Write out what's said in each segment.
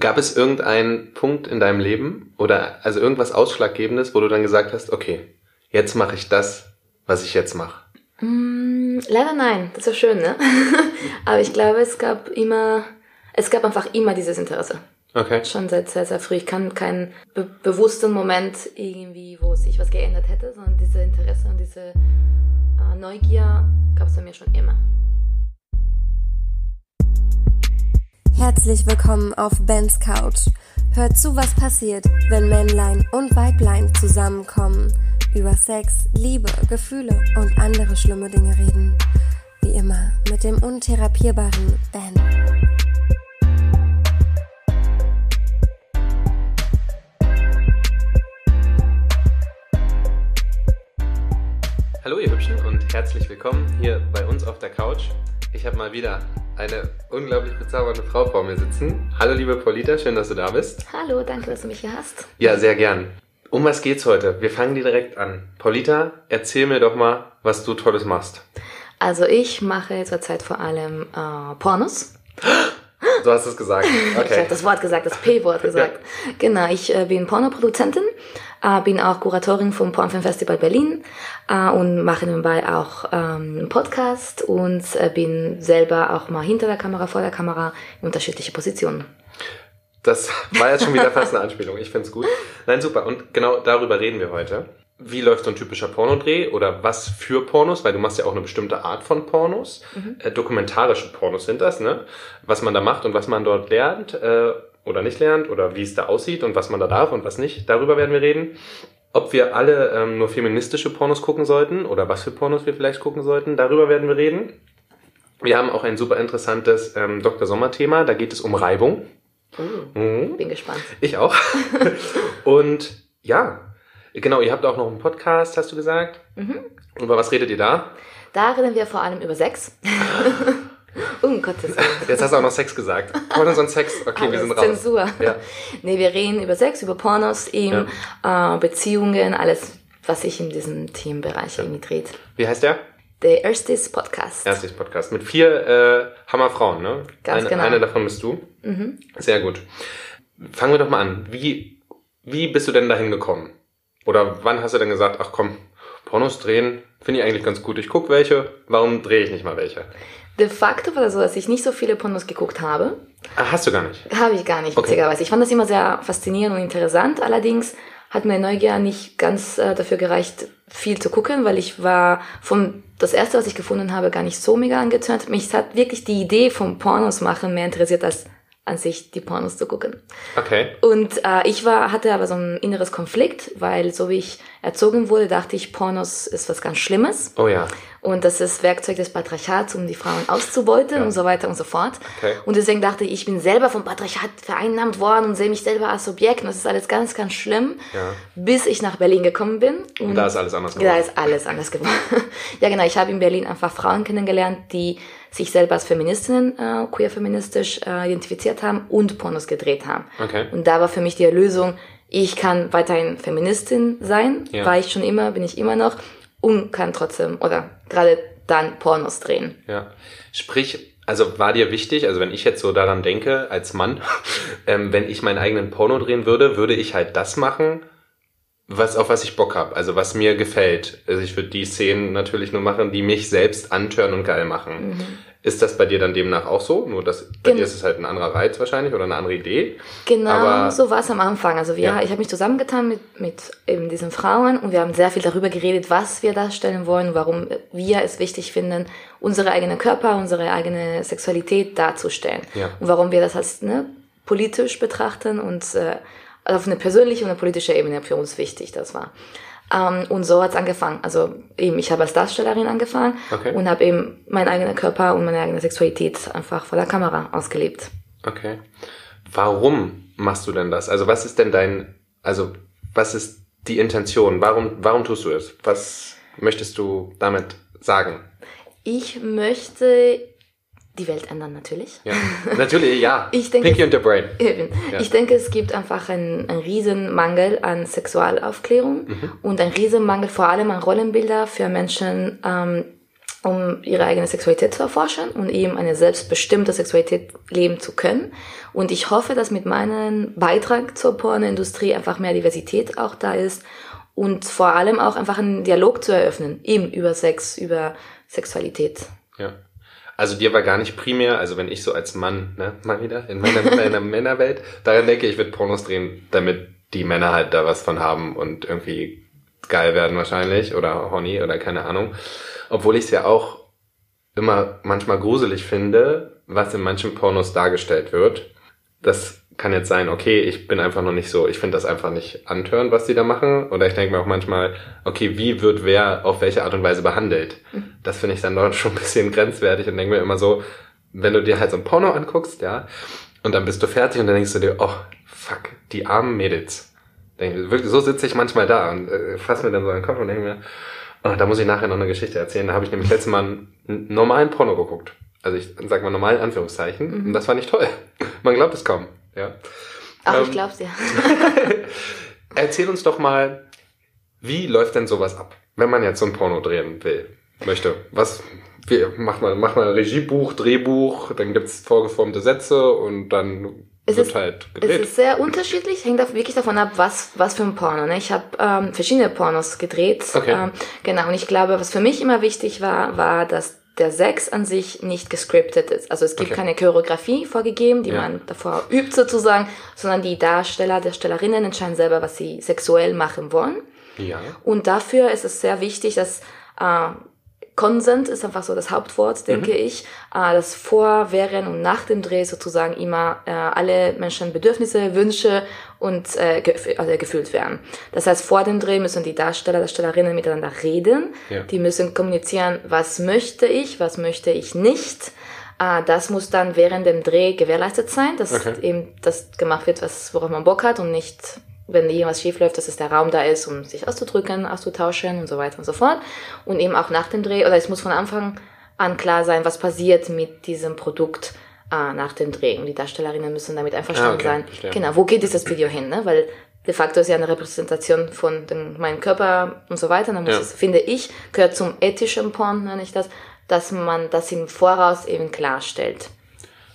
Gab es irgendeinen Punkt in deinem Leben oder also irgendwas Ausschlaggebendes, wo du dann gesagt hast, okay, jetzt mache ich das, was ich jetzt mache? Mm, leider nein, das ist schön, ne? Aber ich glaube, es gab immer, es gab einfach immer dieses Interesse. Okay. Schon seit sehr, sehr früh. Ich kann keinen be bewussten Moment irgendwie, wo sich was geändert hätte, sondern diese Interesse und diese äh, Neugier gab es bei mir schon immer. Herzlich willkommen auf Bens Couch. Hört zu, was passiert, wenn Männlein und Weiblein zusammenkommen, über Sex, Liebe, Gefühle und andere schlimme Dinge reden. Wie immer mit dem untherapierbaren Ben. Hallo ihr Hübschen und herzlich willkommen hier bei uns auf der Couch. Ich habe mal wieder eine unglaublich bezaubernde Frau vor mir sitzen. Hallo liebe Paulita, schön, dass du da bist. Hallo, danke, dass du mich hier hast. Ja, sehr gern. Um was geht's heute? Wir fangen direkt an. Paulita, erzähl mir doch mal, was du Tolles machst. Also ich mache zurzeit vor allem äh, Pornos. Du hast es gesagt. Ich habe Okay. das Wort gesagt, das P-Wort gesagt. Genau, ich äh, bin Pornoproduzentin, äh, bin auch Kuratorin vom Pornfilm Festival Berlin äh, und mache nebenbei auch ähm, einen Podcast und äh, bin selber auch mal hinter der Kamera, vor der Kamera in unterschiedliche Positionen. Das war jetzt schon wieder fast eine Anspielung. Ich find's gut. Nein, super. Und genau darüber reden wir heute. Wie läuft so ein typischer Pornodreh oder was für Pornos? Weil du machst ja auch eine bestimmte Art von Pornos. Äh, dokumentarische Pornos sind das, ne? Was man da macht und was man dort lernt äh, oder nicht lernt oder wie es da aussieht und was man da darf und was nicht. Darüber werden wir reden. Ob wir alle ähm, nur feministische Pornos gucken sollten oder was für Pornos wir vielleicht gucken sollten, darüber werden wir reden. Wir haben auch ein super interessantes ähm, Dr. Sommer-Thema. Da geht es um Reibung. Mhm. Bin gespannt. Ich auch. Und ja, genau, ihr habt auch noch einen Podcast, hast du gesagt. Mhm. Über was redet ihr da? Da reden wir vor allem über Sex. um Gottes Willen. Jetzt hast du auch noch Sex gesagt. Pornos und Sex, okay, wir Alles sind raus. Zensur. Ja. Nee, wir reden über Sex, über Pornos, eben äh, Beziehungen, alles, was sich in diesem Themenbereich irgendwie dreht. Wie heißt der? Der Erstis Podcast. Erstes Podcast. Mit vier äh, Hammerfrauen, ne? Ganz eine, genau. Mhm. Eine davon bist du. Sehr gut. Fangen wir doch mal an. Wie, wie bist du denn dahin gekommen? Oder wann hast du denn gesagt, ach komm, Pornos drehen, finde ich eigentlich ganz gut. Ich guck welche, warum drehe ich nicht mal welche? De facto war das so, dass ich nicht so viele Pornos geguckt habe. Ah, hast du gar nicht. Habe ich gar nicht, Okay. witzigerweise. Ich fand das immer sehr faszinierend und interessant. Allerdings hat meine Neugier nicht ganz äh, dafür gereicht, viel zu gucken, weil ich war vom das erste, was ich gefunden habe, gar nicht so mega angezündet. Mich hat wirklich die Idee vom Pornos machen mehr interessiert, als an sich die Pornos zu gucken. Okay. Und äh, ich war, hatte aber so ein inneres Konflikt, weil so wie ich erzogen wurde, dachte ich, Pornos ist was ganz Schlimmes. Oh ja. Und das ist Werkzeug des Patriarchats, um die Frauen auszubeuten Ja. und so weiter und so fort. Okay. Und deswegen dachte ich, ich bin selber vom Patriarchat vereinnahmt worden und sehe mich selber als Objekt. Und das ist alles ganz, ganz schlimm, Ja. bis ich nach Berlin gekommen bin. Und da ist alles anders Da geworden. ist alles anders geworden. ja, genau. Ich habe in Berlin einfach Frauen kennengelernt, die sich selber als Feministinnen, äh, queer-feministisch äh, identifiziert haben und Pornos gedreht haben. Okay. Und da war für mich die Lösung, ich kann weiterhin Feministin sein, Ja. war ich schon immer, bin ich immer noch und kann trotzdem oder gerade dann Pornos drehen. Ja. Sprich, also war dir wichtig, also wenn ich jetzt so daran denke, als Mann, ähm, wenn ich meinen eigenen Porno drehen würde, würde ich halt das machen, was, auf was ich Bock habe, also was mir gefällt. Also ich würde die Szenen natürlich nur machen, die mich selbst antören und geil machen. Ist das bei dir dann demnach auch so? Nur dass bei Gen- dir ist es halt ein anderer Reiz wahrscheinlich oder eine andere Idee. Genau, Aber- so war es am Anfang. Also wir, Ja. ich habe mich zusammengetan mit, mit eben diesen Frauen und wir haben sehr viel darüber geredet, was wir darstellen wollen, warum wir es wichtig finden, unsere eigenen Körper, unsere eigene Sexualität darzustellen. Ja. Und warum wir das als ne, politisch betrachten und äh, auf eine persönliche und eine politische Ebene für uns wichtig das war. Ähm, und so hat's angefangen. Also eben, ich habe als Darstellerin angefangen Okay. und habe eben meinen eigenen Körper und meine eigene Sexualität einfach vor der Kamera ausgelebt. Okay. Warum machst du denn das? Also was ist denn dein, also was ist die Intention? Warum, warum tust du es? Was möchtest du damit sagen? Ich möchte die Welt ändern, natürlich. Ja, natürlich, ja. Ich denke- Pinky und the Brain. Ja. Ich denke, es gibt einfach einen, einen riesen Mangel an Sexualaufklärung Mhm. und einen riesen Mangel vor allem an Rollenbilder für Menschen, ähm, um ihre eigene Sexualität zu erforschen und eben eine selbstbestimmte Sexualität leben zu können. Und ich hoffe, dass mit meinem Beitrag zur Pornoindustrie einfach mehr Diversität auch da ist und vor allem auch einfach einen Dialog zu eröffnen, eben über Sex, über Sexualität. Ja. Also dir war gar nicht primär, also wenn ich so als Mann, ne, mal wieder, in meiner, in meiner Männerwelt, daran denke, ich würde Pornos drehen, damit die Männer halt da was von haben und irgendwie geil werden wahrscheinlich oder horny oder keine Ahnung. Obwohl ich es ja auch immer manchmal gruselig finde, was in manchen Pornos dargestellt wird. Das kann jetzt sein, okay, ich bin einfach noch nicht so, ich finde das einfach nicht antören, was die da machen. Oder ich denke mir auch manchmal, okay, wie wird wer auf welche Art und Weise behandelt? Mhm. Das finde ich dann dort schon ein bisschen grenzwertig und denke mir immer so, wenn du dir halt so ein Porno anguckst, ja, und dann bist du fertig und dann denkst du dir, oh, fuck, die armen Mädels. Wirklich, so sitze ich manchmal da und äh, fasse mir dann so einen Kopf und denke mir, oh, da muss ich nachher noch eine Geschichte erzählen. Da habe ich nämlich letztes Mal einen normalen Porno geguckt. Also ich sag mal normal in Anführungszeichen. Mhm. Und das war nicht toll. Man glaubt es kaum. Ja. Ach, ähm, ich glaub's ja. erzähl uns doch mal, wie läuft denn sowas ab, wenn man jetzt so ein Porno drehen will, möchte? Was, wie, macht man, macht man ein Regiebuch, Drehbuch, dann gibt's vorgeformte Sätze und dann es ist, halt gedreht. Es ist sehr unterschiedlich, hängt auch wirklich davon ab, was, was für ein Porno. Ne? Ich habe ähm, verschiedene Pornos gedreht. Okay. Ähm, genau, und ich glaube, was für mich immer wichtig war, war, dass der Sex an sich nicht gescriptet ist. Also es gibt okay. keine Choreografie vorgegeben, die ja. man davor übt sozusagen, sondern die Darsteller, Darstellerinnen entscheiden selber, was sie sexuell machen wollen. Ja. Und dafür ist es sehr wichtig, dass äh, Consent ist einfach so das Hauptwort, denke mhm. ich, äh, dass vor, während und nach dem Dreh sozusagen immer äh, alle Menschen Bedürfnisse, Wünsche und äh, gef also gefüllt werden. Das heißt, vor dem Dreh müssen die Darsteller, Darstellerinnen miteinander reden. Ja. Die müssen kommunizieren, was möchte ich, was möchte ich nicht. Ah, das muss dann während dem Dreh gewährleistet sein, dass okay. eben das gemacht wird, was, worauf man Bock hat und nicht wenn irgendwas schief läuft, dass es der Raum da ist, um sich auszudrücken, auszutauschen und so weiter und so fort. Und eben auch nach dem Dreh, oder es muss von Anfang an klar sein, was passiert mit diesem Produkt äh, nach dem Dreh. Und die Darstellerinnen müssen damit einverstanden ah, okay. sein. Verstehe. Genau, wo geht dieses Video hin? Ne? Weil de facto ist ja eine Repräsentation von den, meinem Körper und so weiter. Dann muss ja. es, finde ich, gehört zum ethischen Porn, nenne ich das, dass man das im Voraus eben klarstellt.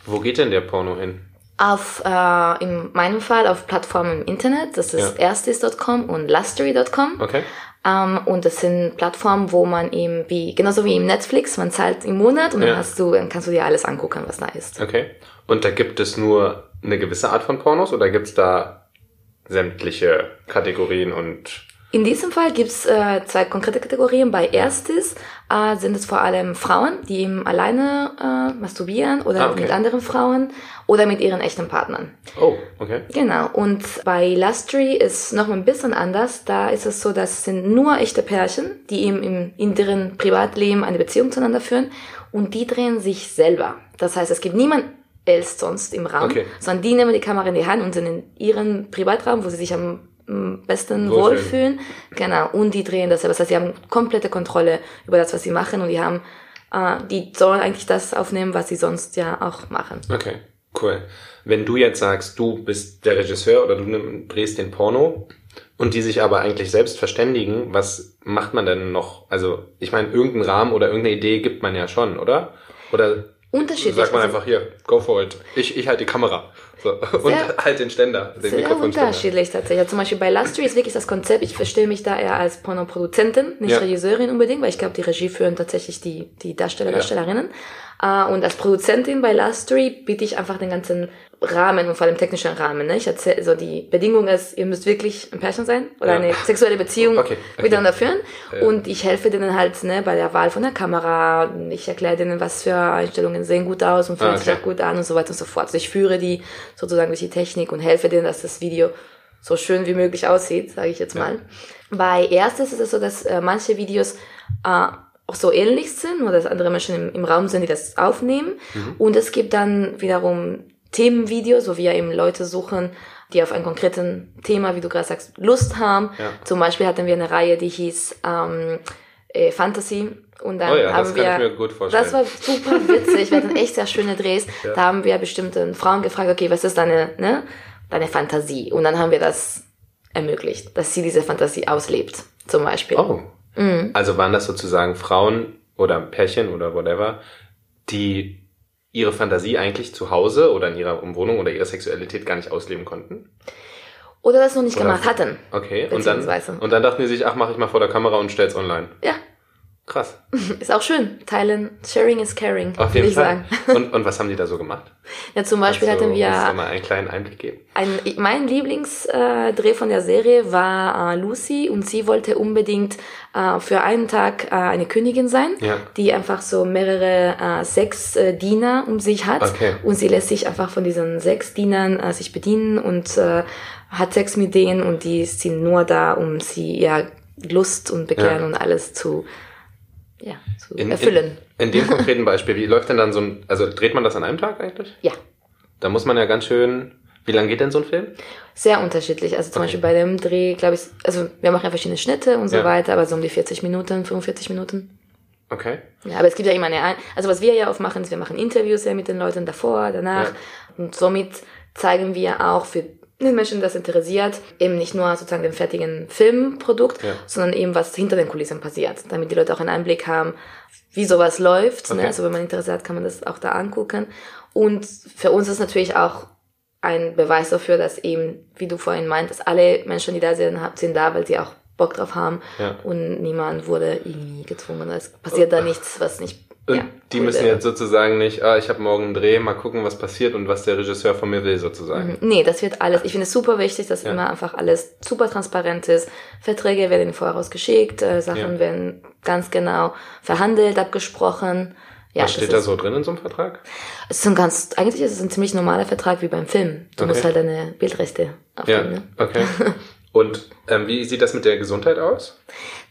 Wo geht denn der Porno hin? Auf, äh, in meinem Fall auf Plattformen im Internet, das ist ja. erstis.com und lustery.com. Okay. Ähm, und das sind Plattformen, wo man eben wie, genauso wie im Netflix, man zahlt im Monat und ja. dann hast du, dann kannst du dir alles angucken, was da ist. Okay. Und da gibt es nur eine gewisse Art von Pornos oder gibt es da sämtliche Kategorien und in diesem Fall gibt's äh, zwei konkrete Kategorien. Bei Erstes äh, sind es vor allem Frauen, die eben alleine äh, masturbieren oder ah, okay. mit anderen Frauen oder mit ihren echten Partnern. Oh, okay. Genau. Und bei Lustry ist noch ein bisschen anders. Da ist es so, dass es sind nur echte Pärchen, die eben im, in deren Privatleben eine Beziehung zueinander führen und die drehen sich selber. Das heißt, es gibt niemand else sonst im Raum, okay. sondern die nehmen die Kamera in die Hand und sind in ihrem Privatraum, wo sie sich am besten Wohlfühlen. wohlfühlen. Genau. Und die drehen das. Das heißt, sie haben komplette Kontrolle über das, was sie machen und die haben, äh, die sollen eigentlich das aufnehmen, was sie sonst ja auch machen. Okay, cool. Wenn du jetzt sagst, du bist der Regisseur oder du drehst den Porno und die sich aber eigentlich selbst verständigen, was macht man denn noch? Also, ich meine, irgendeinen Rahmen oder irgendeine Idee gibt man ja schon, oder? Oder Unterschiedlich. Sagt man also einfach hier, go for it. Ich, ich halte die Kamera. So. Und halt den Ständer, den sehr unterschiedlich tatsächlich. Also zum Beispiel bei Lustry ist wirklich das Konzept, ich verstehe mich da eher als Pornoproduzentin, nicht ja. Regisseurin unbedingt, weil ich glaube, die Regie führen tatsächlich die, die Darsteller, ja. Darstellerinnen. Uh, und als Produzentin bei Lustry biete ich einfach den ganzen Rahmen und vor allem technischen Rahmen. Ne? Ich erzähle, also die Bedingung ist, ihr müsst wirklich ein Pärchen sein oder ja. eine sexuelle Beziehung okay. Okay. miteinander führen. Ja. Und ich helfe denen halt ne, bei der Wahl von der Kamera. Ich erkläre denen, was für Einstellungen sehen gut aus und fühlen ah, okay. sich auch gut an und so weiter und so fort. Also ich führe die sozusagen durch die Technik und helfe denen, dass das Video so schön wie möglich aussieht, sage ich jetzt mal. Ja. Bei erstes ist es so, dass äh, manche Videos äh, auch so ähnlich sind oder dass andere Menschen im, im Raum sind, die das aufnehmen. Mhm. Und es gibt dann wiederum Themenvideos, wo wir eben Leute suchen, die auf ein konkreten Thema, wie du gerade sagst, Lust haben. Ja. Zum Beispiel hatten wir eine Reihe, die hieß ähm, äh, Fantasy. Und dann oh ja, haben wir, das war super witzig, wir hatten echt sehr schöne Drehs. Ja. Da haben wir bestimmte Frauen gefragt, okay, was ist deine, ne, deine Fantasie? Und dann haben wir das ermöglicht, dass sie diese Fantasie auslebt, zum Beispiel. Oh. Mhm. Also waren das sozusagen Frauen, oder Pärchen oder whatever, die ihre Fantasie eigentlich zu Hause oder in ihrer Umwohnung oder ihre Sexualität gar nicht ausleben konnten? Oder das noch nicht Oder- gemacht hatten. Okay, und dann, und dann dachten die sich, ach, mache ich mal vor der Kamera und stell's online. Ja, Krass. ist auch schön. Teilen, sharing is caring, Auf würde jeden ich Fall. sagen. Und, und was haben die da so gemacht? Ja, zum Beispiel Also, hatten Musst du wir mal einen kleinen Einblick geben. Ein, mein Lieblingsdreh von der Serie war äh, Lucy und sie wollte unbedingt äh, für einen Tag äh, eine Königin sein, Ja. die einfach so mehrere sechs Diener um sich hat Okay. und sie lässt sich einfach von diesen sechs Dienern sich bedienen und hat Sex mit denen und die sind nur da, um sie ja Lust und Begehren Ja. und alles zu, ja, zu In, erfüllen. In, in dem konkreten Beispiel, wie läuft denn dann so ein, also dreht man das an einem Tag eigentlich? ja. Da muss man ja ganz schön, wie lange geht denn so ein Film? Sehr unterschiedlich. Also zum Okay. Beispiel bei dem Dreh, glaube ich, also wir machen ja verschiedene Schnitte und so Ja. weiter, aber so um die 40 Minuten, 45 Minuten. Okay. Ja, aber es gibt ja immer eine, Ein- also was wir ja oft machen, ist, wir machen Interviews ja mit den Leuten davor, danach. Ja. Und somit zeigen wir auch für den Menschen, das interessiert, eben nicht nur sozusagen den fertigen Filmprodukt, Ja. sondern eben was hinter den Kulissen passiert, damit die Leute auch einen Einblick haben, wie sowas läuft. Okay. Ne? Also wenn man Interesse hat, kann man das auch da angucken. Und für uns ist natürlich auch ein Beweis dafür, dass eben, wie du vorhin meintest, alle Menschen, die da sind, sind da, weil sie auch Bock drauf haben Ja. und niemand wurde irgendwie gezwungen. Es passiert da nichts, was nicht. Und ja, die cool müssen wäre. jetzt sozusagen nicht, ah, ich habe morgen einen Dreh, mal gucken, was passiert und was der Regisseur von mir will, sozusagen. Nee, das wird alles. Ich finde es super wichtig, dass Ja. immer einfach alles super transparent ist. Verträge werden im Voraus geschickt, äh, Sachen Ja. werden ganz genau verhandelt, abgesprochen. Ja, was das steht da so drin in so einem Vertrag? Es ist ein ganz, eigentlich ist es ein ziemlich normaler Vertrag wie beim Film. Du Okay. musst halt deine Bildrechte Ja, aufnehmen. Ne? okay. Und ähm, wie sieht das mit der Gesundheit aus?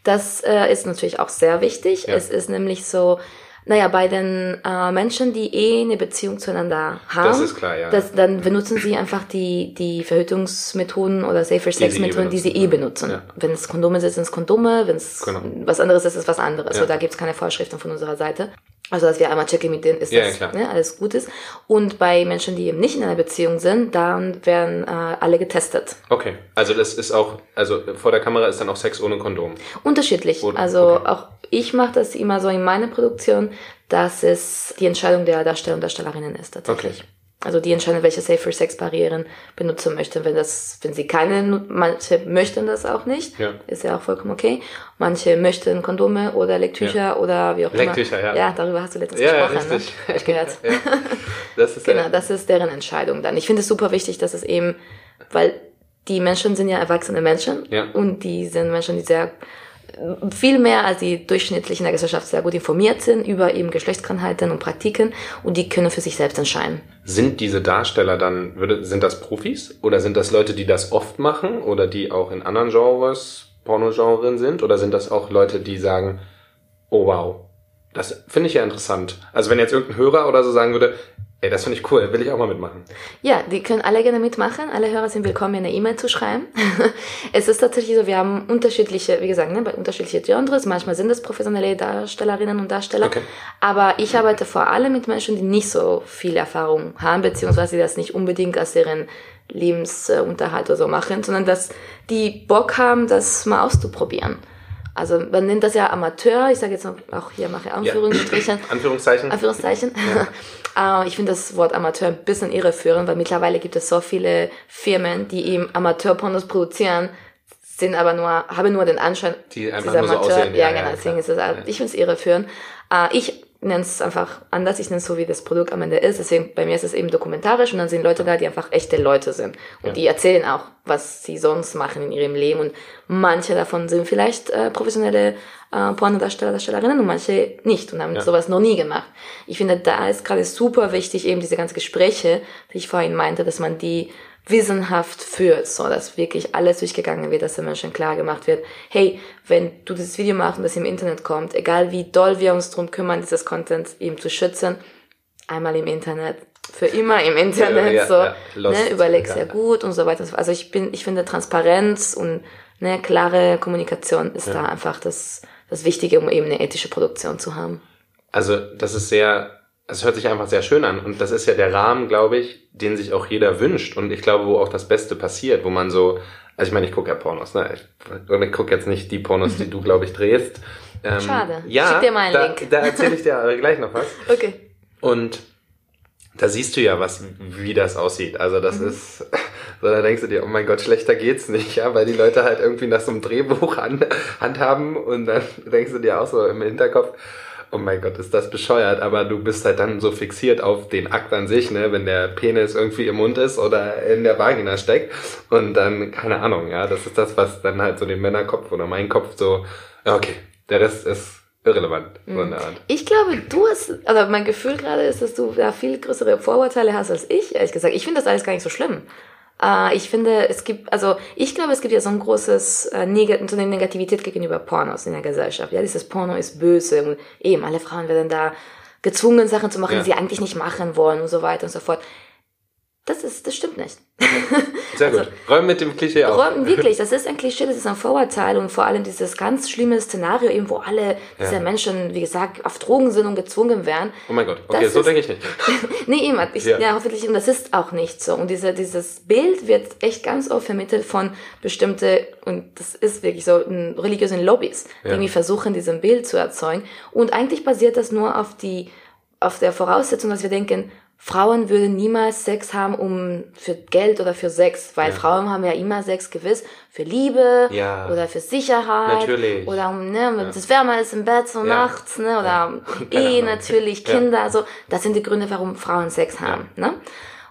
Das äh, ist natürlich auch sehr wichtig. Ja. Es ist nämlich so, naja, bei den äh, Menschen, die eh eine Beziehung zueinander haben, Das ist klar, ja. das, dann benutzen sie einfach die, die Verhütungsmethoden oder Safer Sex sie eh Methoden, die sie eh benutzen. Ja. Wenn es Kondome sind, sind es Kondome, wenn es Genau. was anderes ist, ist es was anderes. Ja. So, da gibt es keine Vorschriften von unserer Seite. Also, dass wir einmal checken mit denen, ist Ja, das ne, alles gut ist. Und bei Menschen, die eben nicht in einer Beziehung sind, dann werden äh, alle getestet. Okay, also das ist auch, also vor der Kamera ist dann auch Sex ohne Kondom. Unterschiedlich. Oder- also okay. auch ich mache das immer so in meiner Produktion, dass es die Entscheidung der Darsteller und Darstellerinnen ist tatsächlich. Okay. Also die entscheiden, welche Safer Sex Barrieren benutzen möchten. Wenn das, wenn sie keine, manche möchten das auch nicht, Ja. ist ja auch vollkommen okay. Manche möchten Kondome oder Lecktücher oder wie auch Lecktücher, immer. ja. Ja, darüber hast du letztens Ja, ja, gesprochen, richtig. ne? Ich gehört. Ja. Das ist Genau, ja, das ist deren Entscheidung dann. Ich finde es super wichtig, dass es eben, weil die Menschen sind ja erwachsene Menschen Ja. und die sind Menschen, die sehr viel mehr als die durchschnittlichen der Gesellschaft sehr gut informiert sind über eben Geschlechtskrankheiten und Praktiken und die können für sich selbst entscheiden. Sind diese Darsteller dann, sind das Profis? Oder sind das Leute, die das oft machen? Oder die auch in anderen Genres, Pornogenren sind? Oder sind das auch Leute, die sagen, oh wow, das finde ich ja interessant. Also wenn jetzt irgendein Hörer oder so sagen würde, ey, das finde ich cool, will ich auch mal mitmachen. Ja, die können alle gerne mitmachen. Alle Hörer sind willkommen, mir eine E-Mail zu schreiben. es ist tatsächlich so, wir haben unterschiedliche, wie gesagt, ne, bei unterschiedliche Genres. Manchmal sind es professionelle Darstellerinnen und Darsteller. Okay. Aber ich arbeite vor allem mit Menschen, die nicht so viel Erfahrung haben, beziehungsweise die das nicht unbedingt als ihren Lebensunterhalt oder so machen, sondern dass die Bock haben, das mal auszuprobieren. Also man nennt das ja Amateur. Ich sage jetzt auch hier mache ich Anführungsstrichen. Anführungszeichen. Anführungszeichen. Äh, ich finde das Wort Amateur ein bisschen irreführend, weil mittlerweile gibt es so viele Firmen, die eben Amateurpornos produzieren, sind aber nur, haben nur den Anschein, Die einfach nur so aussehen. Ja, Ja, genau, ja, deswegen ist es, Ja. ich finde es irreführend. Äh, ich nenne es einfach anders, ich nenne es so, wie das Produkt am Ende ist. Deswegen, bei mir ist es eben dokumentarisch und dann sind Leute da, die einfach echte Leute sind. Und Ja. die erzählen auch, was sie sonst machen in ihrem Leben. Und manche davon sind vielleicht äh, professionelle äh, Pornodarsteller, Darstellerinnen und manche nicht und haben Ja. sowas noch nie gemacht. Ich finde, da ist gerade super wichtig, eben diese ganzen Gespräche, die ich vorhin meinte, dass man die wissenhaft führt, so dass wirklich alles durchgegangen wird, dass den Menschen klar gemacht wird, hey, wenn du dieses Video machst und das im Internet kommt, egal wie doll wir uns drum kümmern, dieses Content eben zu schützen, einmal im Internet, für immer im Internet, Ja, ja, so, ja, lost, ne, überleg ja. sehr gut und so weiter. Also ich bin, ich finde Transparenz und ne, klare Kommunikation ist da einfach das, das Wichtige, um eben eine ethische Produktion zu haben. Also das ist sehr, es hört sich einfach sehr schön an und das ist ja der Rahmen, glaube ich, den sich auch jeder wünscht und ich glaube, wo auch das Beste passiert, wo man so, also ich meine, ich gucke ja Pornos, ne? Ich, und ich gucke jetzt nicht die Pornos, die du, glaube ich, drehst, Ähm, Schade. Ja, Schick dir mal einen da, Link. Da erzähle ich dir aber gleich noch was. Okay. Und da siehst du ja, was, wie das aussieht. Also das Mhm. ist, so da denkst du dir, oh mein Gott, schlechter geht's nicht, ja, weil die Leute halt irgendwie nach so einem Drehbuch an, handhaben und dann denkst du dir auch so im Hinterkopf, oh mein Gott, ist das bescheuert, aber du bist halt dann so fixiert auf den Akt an sich, ne, wenn der Penis irgendwie im Mund ist oder in der Vagina steckt und dann, keine Ahnung, ja, das ist das, was dann halt so den Männerkopf oder mein Kopf so, ja, okay, der Rest ist irrelevant, so in der Art. Ich glaube, du hast, also mein Gefühl gerade ist, dass du da viel größere Vorurteile hast als ich, ehrlich gesagt. Ich finde das alles gar nicht so schlimm. Äh, ich finde, es gibt, also ich glaube, es gibt ja so ein großes äh, Neg so eine Negativität gegenüber Pornos in der Gesellschaft. Ja, dieses Porno ist böse und eben alle Frauen werden da gezwungen, Sachen zu machen, Ja. die sie eigentlich nicht machen wollen und so weiter und so fort. Das ist, das stimmt nicht. Sehr Also- gut. Räum mit dem Klischee auf. Räumen, wirklich, das ist ein Klischee, das ist ein Vorurteil und vor allem dieses ganz schlimme Szenario, eben wo alle diese Ja. Menschen, wie gesagt, auf Drogen sind und gezwungen werden. Oh mein Gott, okay, so ist- denke ich nicht. Nee, eben, ich, Ja. ja. hoffentlich, und das ist auch nicht so. Und diese, dieses Bild wird echt ganz oft vermittelt von bestimmte, und das ist wirklich so, religiösen Lobbys, die Ja. irgendwie versuchen, diesen Bild zu erzeugen. Und eigentlich basiert das nur auf die, auf der Voraussetzung, dass wir denken, Frauen würden niemals Sex haben, um für Geld oder für Sex, weil Ja. Frauen haben ja immer Sex gewiss für Liebe Ja. oder für Sicherheit Natürlich. oder um, ne, wenn es wärmer ist im Bett so Ja. nachts, ne, oder Ja. Ahnung. natürlich, Ja. Kinder, also das sind die Gründe, warum Frauen Sex haben, ne?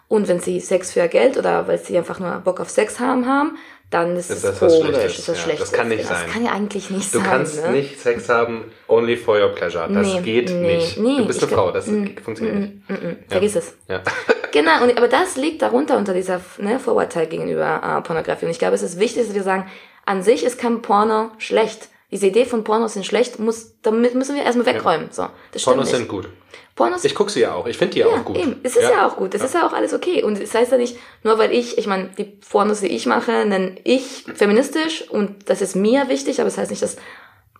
Und wenn sie Sex für Geld oder weil sie einfach nur Bock auf Sex haben haben, dann ist, Ist es das komisch, ist das ja. schlecht. Das kann nicht das sein. kann ja eigentlich nicht Du sein. kannst ne? nicht Sex haben only for your pleasure. Das Nee, geht nee, nicht. nee, du bist eine Frau, das mm, funktioniert nicht. Mm, mm, Vergiss es. Ja. Genau, und, aber das liegt darunter unter dieser ne, Vorurteil gegenüber äh, Pornografie. Und ich glaube, es ist wichtig, dass wir sagen, an sich ist kein Porno schlecht. Diese Idee von Pornos sind schlecht, muss, damit müssen wir erstmal wegräumen. So, das Pornos nicht. sind gut. Pornos Ich gucke sie ja auch. Ich finde die ja auch gut. Eben. Es ist ja, auch gut. Es ist ja auch alles okay. Und es heißt ja nicht, nur weil ich, ich meine, die Pornos, die ich mache, nenne ich feministisch und das ist mir wichtig, aber es das heißt nicht, dass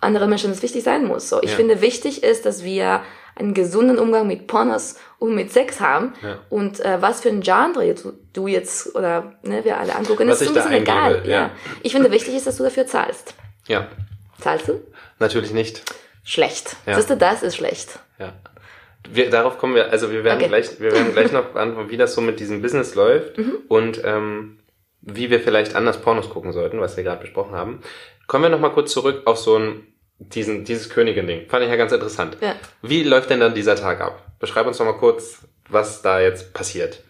anderen Menschen das wichtig sein muss. So, ich Ja. finde, wichtig ist, dass wir einen gesunden Umgang mit Pornos und mit Sex haben. Ja. Und äh, was für ein Genre du, du jetzt oder ne, wir alle angucken, Was ist so ein bisschen egal. eingebe, ja. Ich finde, wichtig ist, dass du dafür zahlst. Ja, Zahlst du? natürlich nicht. Schlecht. Ja. Siehst du, das ist schlecht. Ja. Wir, darauf kommen wir, also wir werden Okay. gleich, wir werden gleich noch beantworten, wie das so mit diesem Business läuft Mhm. und ähm, wie wir vielleicht anders Pornos gucken sollten, was wir gerade besprochen haben. Kommen wir noch mal kurz zurück auf so ein diesen dieses Königin-Ding. Fand ich ja ganz interessant. Ja. Wie läuft denn dann dieser Tag ab? Beschreib uns noch mal kurz, was da jetzt passiert.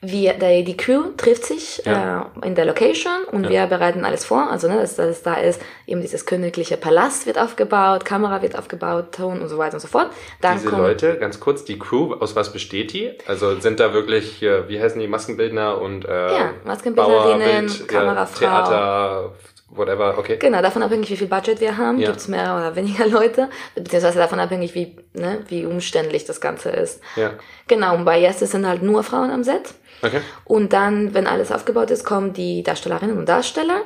Wir, die, die Crew trifft sich Ja. äh, in der Location und Ja. wir bereiten alles vor. Also, ne, dass das da ist, eben dieses königliche Palast wird aufgebaut, Kamera wird aufgebaut, Ton und so weiter und so fort. Dann Diese kommt, Leute, ganz kurz, die Crew, aus was besteht die? Also sind da wirklich, äh, wie heißen die, Maskenbildner und äh, Ja, Maskenbildnerinnen, Bauer, Bild, Kamerafrau. Theater, whatever, okay. Genau, davon abhängig, wie viel Budget wir haben, Ja. gibt's mehr oder weniger Leute, beziehungsweise davon abhängig, wie, ne, wie umständlich das Ganze ist. Ja, Genau, und bei Yes sind halt nur Frauen am Set. Okay. Und dann, wenn alles aufgebaut ist, kommen die Darstellerinnen und Darsteller.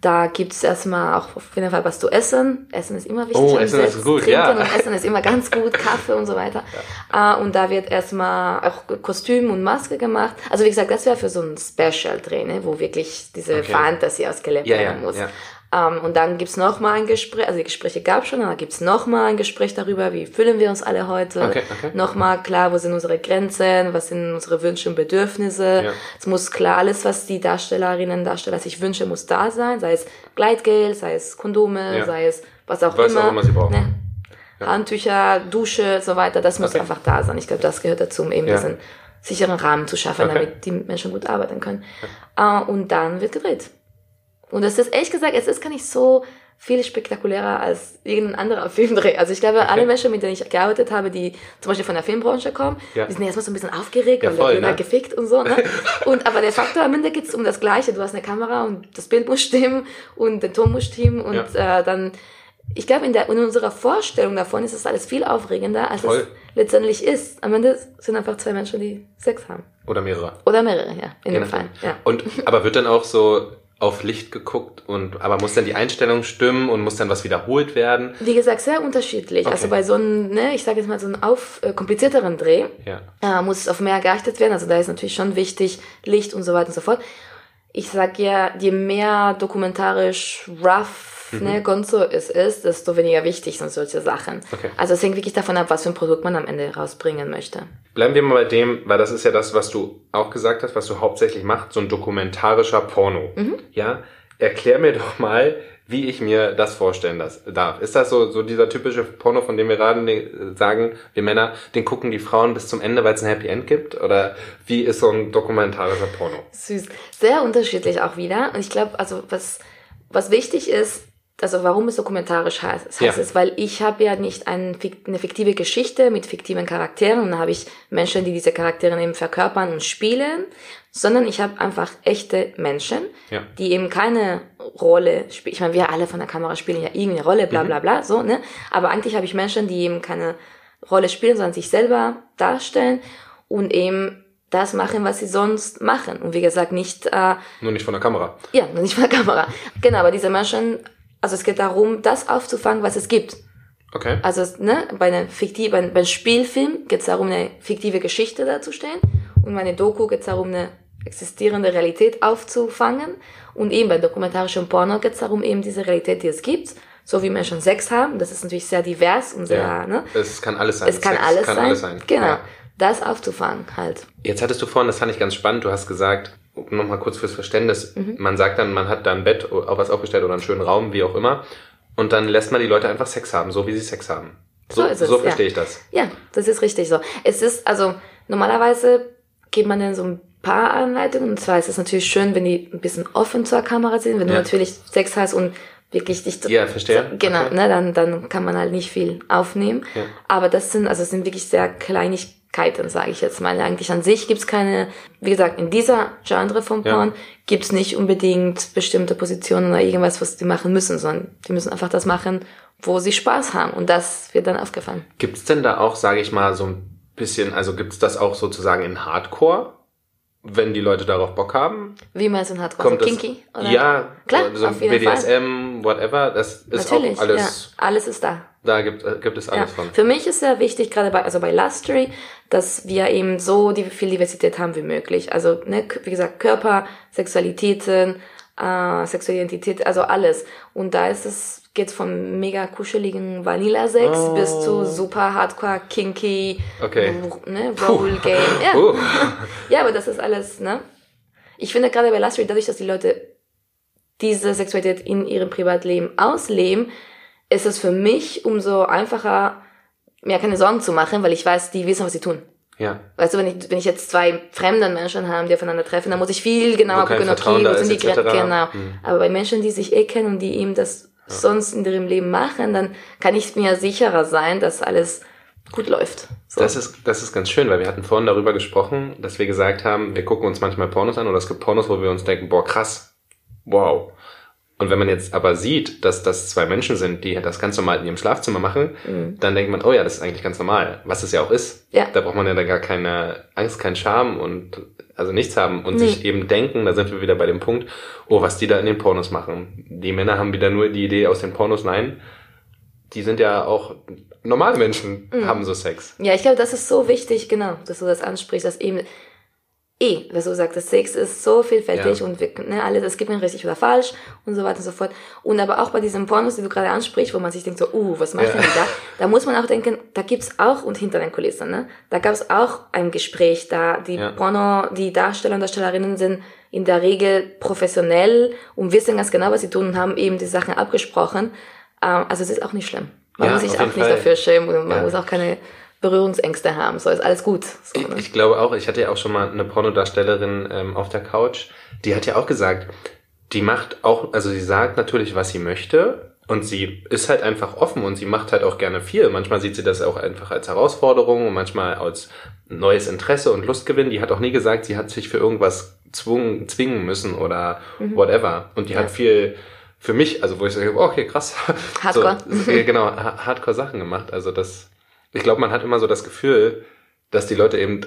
Da gibt's erstmal auch auf jeden Fall was zu essen. Essen ist immer wichtig. Oh, Essen ist gut, Trinken ja. und Essen ist immer ganz gut, Kaffee und so weiter. Äh, und da wird erstmal auch Kostüm und Maske gemacht. Also wie gesagt, das wäre für so ein Special-Dreh, ne, wo wirklich diese Okay. Fantasy ausgelebt Ja, werden ja, muss. ja. Ähm, und dann gibt's noch mal ein Gespräch, also die Gespräche gab schon, aber gibt's noch mal ein Gespräch darüber, wie fühlen wir uns alle heute. Okay, okay. Noch mal klar, wo sind unsere Grenzen, was sind unsere Wünsche und Bedürfnisse. Ja. Es muss klar, alles, was die Darstellerinnen und Darsteller sich wünschen, muss da sein. Sei es Gleitgel, sei es Kondome, Ja. sei es was auch Was immer. auch immer sie brauchen. Ne? Handtücher, Dusche, so weiter. Das muss Okay. einfach da sein. Ich glaube, das gehört dazu, um eben Ja. diesen sicheren Rahmen zu schaffen, Okay. damit die Menschen gut arbeiten können. Äh, und dann wird gedreht. Und das ist ehrlich gesagt, es ist gar nicht so viel spektakulärer als irgendein anderer Filmdreh. Also ich glaube, alle Menschen, mit denen ich gearbeitet habe, die zum Beispiel von der Filmbranche kommen, Ja. die sind erstmal so ein bisschen aufgeregt, Ja, weil voll, der ne? halt gefickt und so. Ne? Und aber der Faktor am Ende geht es um das Gleiche. Du hast eine Kamera und das Bild muss stimmen und der Ton muss stimmen und äh, dann ich glaube, in, der, in unserer Vorstellung davon ist es alles viel aufregender, als Voll. es letztendlich ist. Am Ende sind einfach zwei Menschen, die Sex haben. Oder mehrere. Oder mehrere, ja, in Je dem Fall. Ja. Und aber wird dann auch so auf Licht geguckt und aber muss dann die Einstellung stimmen und muss dann was wiederholt werden? Wie gesagt, sehr unterschiedlich. Okay. Also bei so einem, ne, ich sage jetzt mal so einem auf, äh, komplizierteren Dreh Ja. äh, muss es auf mehr geachtet werden. Also da ist natürlich schon wichtig, Licht und so weiter und so fort. Ich sag ja, je mehr dokumentarisch rough, Mhm. ne, Gonzo es ist, desto weniger wichtig sind solche Sachen. Okay. Also es hängt wirklich davon ab, was für ein Produkt man am Ende rausbringen möchte. Bleiben wir mal bei dem, weil das ist ja das, was du auch gesagt hast, was du hauptsächlich machst, so ein dokumentarischer Porno. Mhm. Ja, erklär mir doch mal, wie ich mir das vorstellen darf. Ist das so, so dieser typische Porno, von dem wir gerade ne- sagen, wir Männer, den gucken die Frauen bis zum Ende, weil es ein Happy End gibt? Oder wie ist so ein dokumentarischer Porno? Süß. Sehr unterschiedlich auch wieder. Und ich glaube, also was, was wichtig ist, also warum es dokumentarisch heißt, das heißt Ja. es, weil ich habe ja nicht eine fiktive Geschichte mit fiktiven Charakteren und da habe ich Menschen, die diese Charaktere eben verkörpern und spielen, sondern ich habe einfach echte Menschen, Ja. die eben keine Rolle spielen. Ich meine, wir alle von der Kamera spielen ja irgendeine Rolle, Mhm. bla bla bla, so, ne? Aber eigentlich habe ich Menschen, die eben keine Rolle spielen, sondern sich selber darstellen und eben das machen, was sie sonst machen. Und wie gesagt, nicht äh, Nur nicht von der Kamera. ja, nur nicht von der Kamera. Genau, aber diese Menschen, also es geht darum, das aufzufangen, was es gibt. Okay. Also ne, bei einem fiktiv, bei, beim Spielfilm geht es darum, eine fiktive Geschichte darzustellen. Und bei einer Doku geht es darum, eine existierende Realität aufzufangen. Und eben bei dokumentarischem Porno geht es darum, eben diese Realität, die es gibt, so wie Menschen Sex haben. Das ist natürlich sehr divers und sehr, Ja. ne? Es kann alles sein. Es kann, Sex alles, kann sein. alles sein. Genau. Ja. Das aufzufangen halt. Jetzt hattest du vorhin, das fand ich ganz spannend, du hast gesagt, nochmal kurz fürs Verständnis, Mhm. man sagt dann, man hat da ein Bett, auf was aufgestellt oder einen schönen Raum, wie auch immer, und dann lässt man die Leute einfach Sex haben, so wie sie Sex haben. So, So ist es, so ja. verstehe ich das. Ja, das ist richtig so. Es ist, also normalerweise gibt man dann so ein paar Anleitungen. Und zwar ist es natürlich schön, wenn die ein bisschen offen zur Kamera sind. Wenn du Ja. natürlich Sex hast und wirklich dich... Ja, verstehe. Genau, Okay. ne, dann, dann kann man halt nicht viel aufnehmen. Ja. Aber das sind, also es sind wirklich sehr Kleinigkeiten, sage ich jetzt mal. Eigentlich an sich gibt's keine, wie gesagt, in dieser Genre von Ja. Porn gibt's nicht unbedingt bestimmte Positionen oder irgendwas, was die machen müssen, sondern die müssen einfach das machen, wo sie Spaß haben. Und das wird dann aufgefallen. Gibt's denn da auch, sage ich mal, so ein bisschen, also gibt's das auch sozusagen in Hardcore, wenn die Leute darauf Bock haben? Wie meinst du in Hardcore? Kommt so das, kinky? Oder? Ja, Klar, so jeden Fall. Whatever, das ist Natürlich, auch alles, ja, alles ist da. da gibt, äh, gibt es Ja. alles von. Für mich ist sehr wichtig, gerade bei, also bei Lustery, dass wir eben so die, viel Diversität haben wie möglich. Also, ne, wie gesagt, Körper, Sexualitäten, äh, Sexualität, also alles. Und da ist es, geht von mega kuscheligen Vanilla-Sex Oh. bis zu super hardcore, kinky, Okay. ne, Roll-Game. Ja. Uh. Ja, aber das ist alles, ne? Ich finde gerade bei Lustery, dadurch, dass die Leute diese Sexualität in ihrem Privatleben ausleben, ist es für mich umso einfacher, mir keine Sorgen zu machen, weil ich weiß, die wissen, was sie tun. Ja. Weißt du, wenn ich, wenn ich jetzt zwei fremde Menschen habe, die aufeinander treffen, dann muss ich viel genauer gucken, okay, wo sind die ist, Gre- etc.. Genau. Hm. Aber bei Menschen, die sich eh kennen und die eben das sonst in ihrem Leben machen, dann kann ich mir sicherer sein, dass alles gut läuft. So. Das ist, das ist ganz schön, weil wir hatten vorhin darüber gesprochen, dass wir gesagt haben, wir gucken uns manchmal Pornos an oder es gibt Pornos, wo wir uns denken, boah, krass, wow. Und wenn man jetzt aber sieht, dass das zwei Menschen sind, die das ganz normal in ihrem Schlafzimmer machen, dann denkt man, oh ja, das ist eigentlich ganz normal, was es ja auch ist. Ja. Da braucht man ja dann gar keine Angst, keinen Scham und also nichts haben und Nee. sich eben denken, da sind wir wieder bei dem Punkt, oh, was die da in den Pornos machen. Die Männer haben wieder nur die Idee aus den Pornos, nein, die sind ja auch normale Menschen, haben so Sex. Ja, ich glaube, das ist so wichtig, genau, dass du das ansprichst, dass eben eh, was du sagst, das Sex ist so vielfältig Ja. und wir, ne, alles, es gibt nicht richtig oder falsch und so weiter und so fort. Und aber auch bei diesen Pornos, die du gerade ansprichst, wo man sich denkt so, uh, was machen Ja. die da? Da muss man auch denken, da gibt's auch und hinter den Kulissen, ne? Da gab's auch ein Gespräch, da die Ja. Porno, die Darsteller und Darstellerinnen sind in der Regel professionell und wissen ganz genau, was sie tun und haben eben die Sachen abgesprochen. Ähm, also es ist auch nicht schlimm. Man muss sich auch jeden nicht Fall. dafür schämen und man muss auch keine Berührungsängste haben. So ist alles gut. So, Ich, ne? ich glaube auch, ich hatte ja auch schon mal eine Pornodarstellerin ähm, auf der Couch, die hat ja auch gesagt, die macht auch, also sie sagt natürlich, was sie möchte und sie ist halt einfach offen und sie macht halt auch gerne viel. Manchmal sieht sie das auch einfach als Herausforderung und manchmal als neues Interesse und Lustgewinn. Die hat auch nie gesagt, sie hat sich für irgendwas zwungen, zwingen müssen oder whatever. Und die Mhm. Ja. hat viel für mich, also wo ich sage, okay, krass. Hardcore. So, äh, genau, ha- Hardcore-Sachen gemacht. Also das, ich glaube, man hat immer so das Gefühl, dass die Leute eben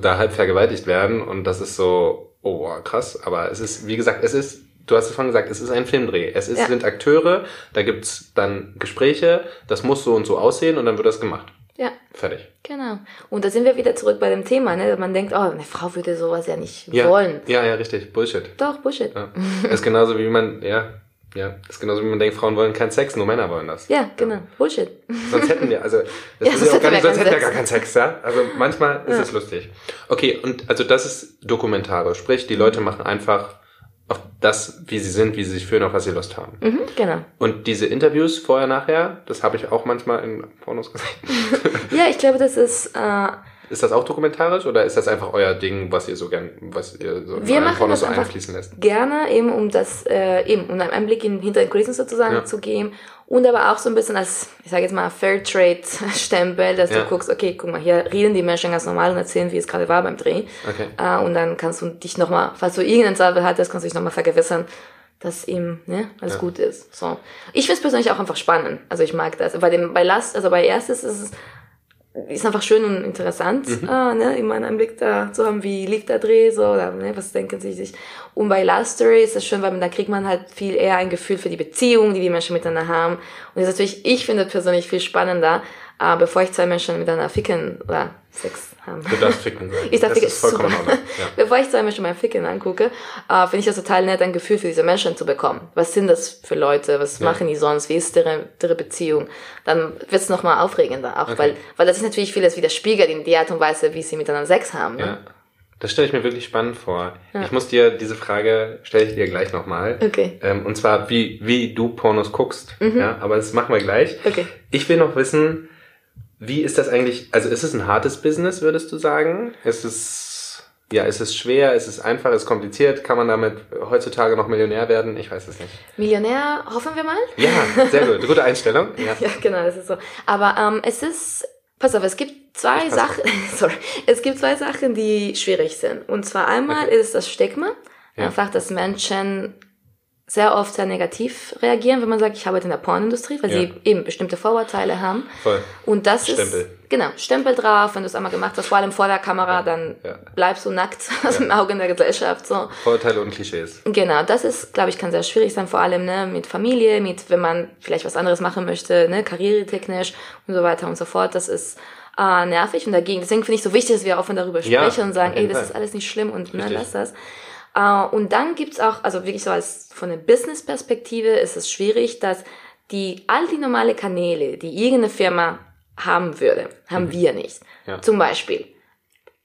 da halb vergewaltigt werden und das ist so, oh krass. Aber es ist, wie gesagt, es ist, du hast es vorhin gesagt, es ist ein Filmdreh. Es ist, Ja. sind Akteure, da gibt's dann Gespräche, das muss so und so aussehen und dann wird das gemacht. Ja, Fertig. genau. Und da sind wir wieder zurück bei dem Thema, ne? Man denkt, oh, eine Frau würde sowas ja nicht Ja, wollen. ja, ja, richtig. Bullshit. Doch, Bullshit. Ja. ist genauso wie man, ja, ja, ist genauso wie man denkt, Frauen wollen keinen Sex, nur Männer wollen das. Ja, genau. Bullshit. Sonst hätten wir, also, das Ja, ist sonst ja auch gar nicht, sonst hätten wir keinen gar keinen Sex, ja. Also manchmal ist es lustig. Okay, und also das ist dokumentarisch. Sprich, die Leute machen einfach auf das, wie sie sind, wie sie sich fühlen, auf was sie Lust haben. Mhm, genau. Und diese Interviews vorher, nachher, das habe ich auch manchmal in Pornos gesehen. Ja, ich glaube, das ist, äh, Ist das auch dokumentarisch oder ist das einfach euer Ding, was ihr so gern, was ihr so Wir machen Pornos das so einfließen lässt? gerne, eben um das, äh, eben, um einen Einblick in hinter den Kulissen sozusagen Ja. zu geben. Und aber auch so ein bisschen als, ich sage jetzt mal, Fairtrade-Stempel, dass Ja. du guckst, okay, guck mal, hier reden die Menschen ganz normal und erzählen, wie es gerade war beim Dreh. Okay. Äh, und dann kannst du dich nochmal, falls du irgendeinen Zweifel hattest, kannst du dich nochmal vergewissern, dass ihm ne, alles Ja. gut ist. So. Ich finde es persönlich auch einfach spannend. Also ich mag das. Bei dem, bei Last, also bei erstes ist es ist einfach schön und interessant, Mhm. äh, ne, immer einen Blick da zu haben, wie lief der Dreh so, oder ne, was denken sie sich. Und bei Last Story ist es schön, weil da kriegt man halt viel eher ein Gefühl für die Beziehung, die die Menschen miteinander haben. Und das ist natürlich, ich finde persönlich viel spannender, äh, bevor ich zwei Menschen miteinander ficken oder Sex haben. Du darfst ficken sein. Ich darf das ficken, ist super. Ja. Bevor ich zwei Menschen beim Ficken angucke, äh, finde ich das total nett, ein Gefühl für diese Menschen zu bekommen. Was sind das für Leute? Was Ja. machen die sonst? Wie ist deren, deren Beziehung? Dann wird es nochmal aufregender, auch Okay. weil, weil das ist natürlich vieles widerspiegelt in die Art und Weise, wie sie miteinander Sex haben. Ne? Ja. Das stelle ich mir wirklich spannend vor. Ich muss dir diese Frage stelle ich dir gleich nochmal. Okay. Ähm, und zwar, wie, wie du Pornos guckst. Ja, aber das machen wir gleich. Okay. Ich will noch wissen, wie ist das eigentlich, also ist es ein hartes Business, würdest du sagen? Ist es, ja, ist es schwer, ist es einfach, ist es kompliziert? Kann man damit heutzutage noch Millionär werden? Ich weiß es nicht. Millionär, hoffen wir mal? Ja, sehr gut. Gute Einstellung. Ja. Ja, genau, das ist so. Aber ähm, es ist, pass auf, es gibt zwei Sachen, sorry, es gibt zwei Sachen, die schwierig sind. Und zwar einmal Okay. ist das Stigma, Ja. einfach, dass Menschen sehr oft sehr negativ reagieren, wenn man sagt, ich arbeite in der Pornindustrie, weil Ja. sie eben bestimmte Vorurteile haben. Voll. Und das Stempel. ist, genau, Stempel drauf, wenn du es einmal gemacht hast, vor allem vor der Kamera, dann Ja. bleibst du nackt aus den Augen der Gesellschaft, so. Vorurteile und Klischees. Genau, das ist, glaube ich, kann sehr schwierig sein, vor allem ne, mit Familie, mit wenn man vielleicht was anderes machen möchte, ne, karrieretechnisch und so weiter und so fort. Das ist äh, nervig und dagegen. Deswegen finde ich so wichtig, dass wir offen darüber Ja, sprechen und sagen, ey, das Fall. ist alles nicht schlimm und ne, lass das. Äh, und dann gibt's auch, also wirklich so als von der Business-Perspektive ist es schwierig, dass die all die normale Kanäle, die irgendeine Firma haben würde, haben wir nicht. Mhm. Ja. Zum Beispiel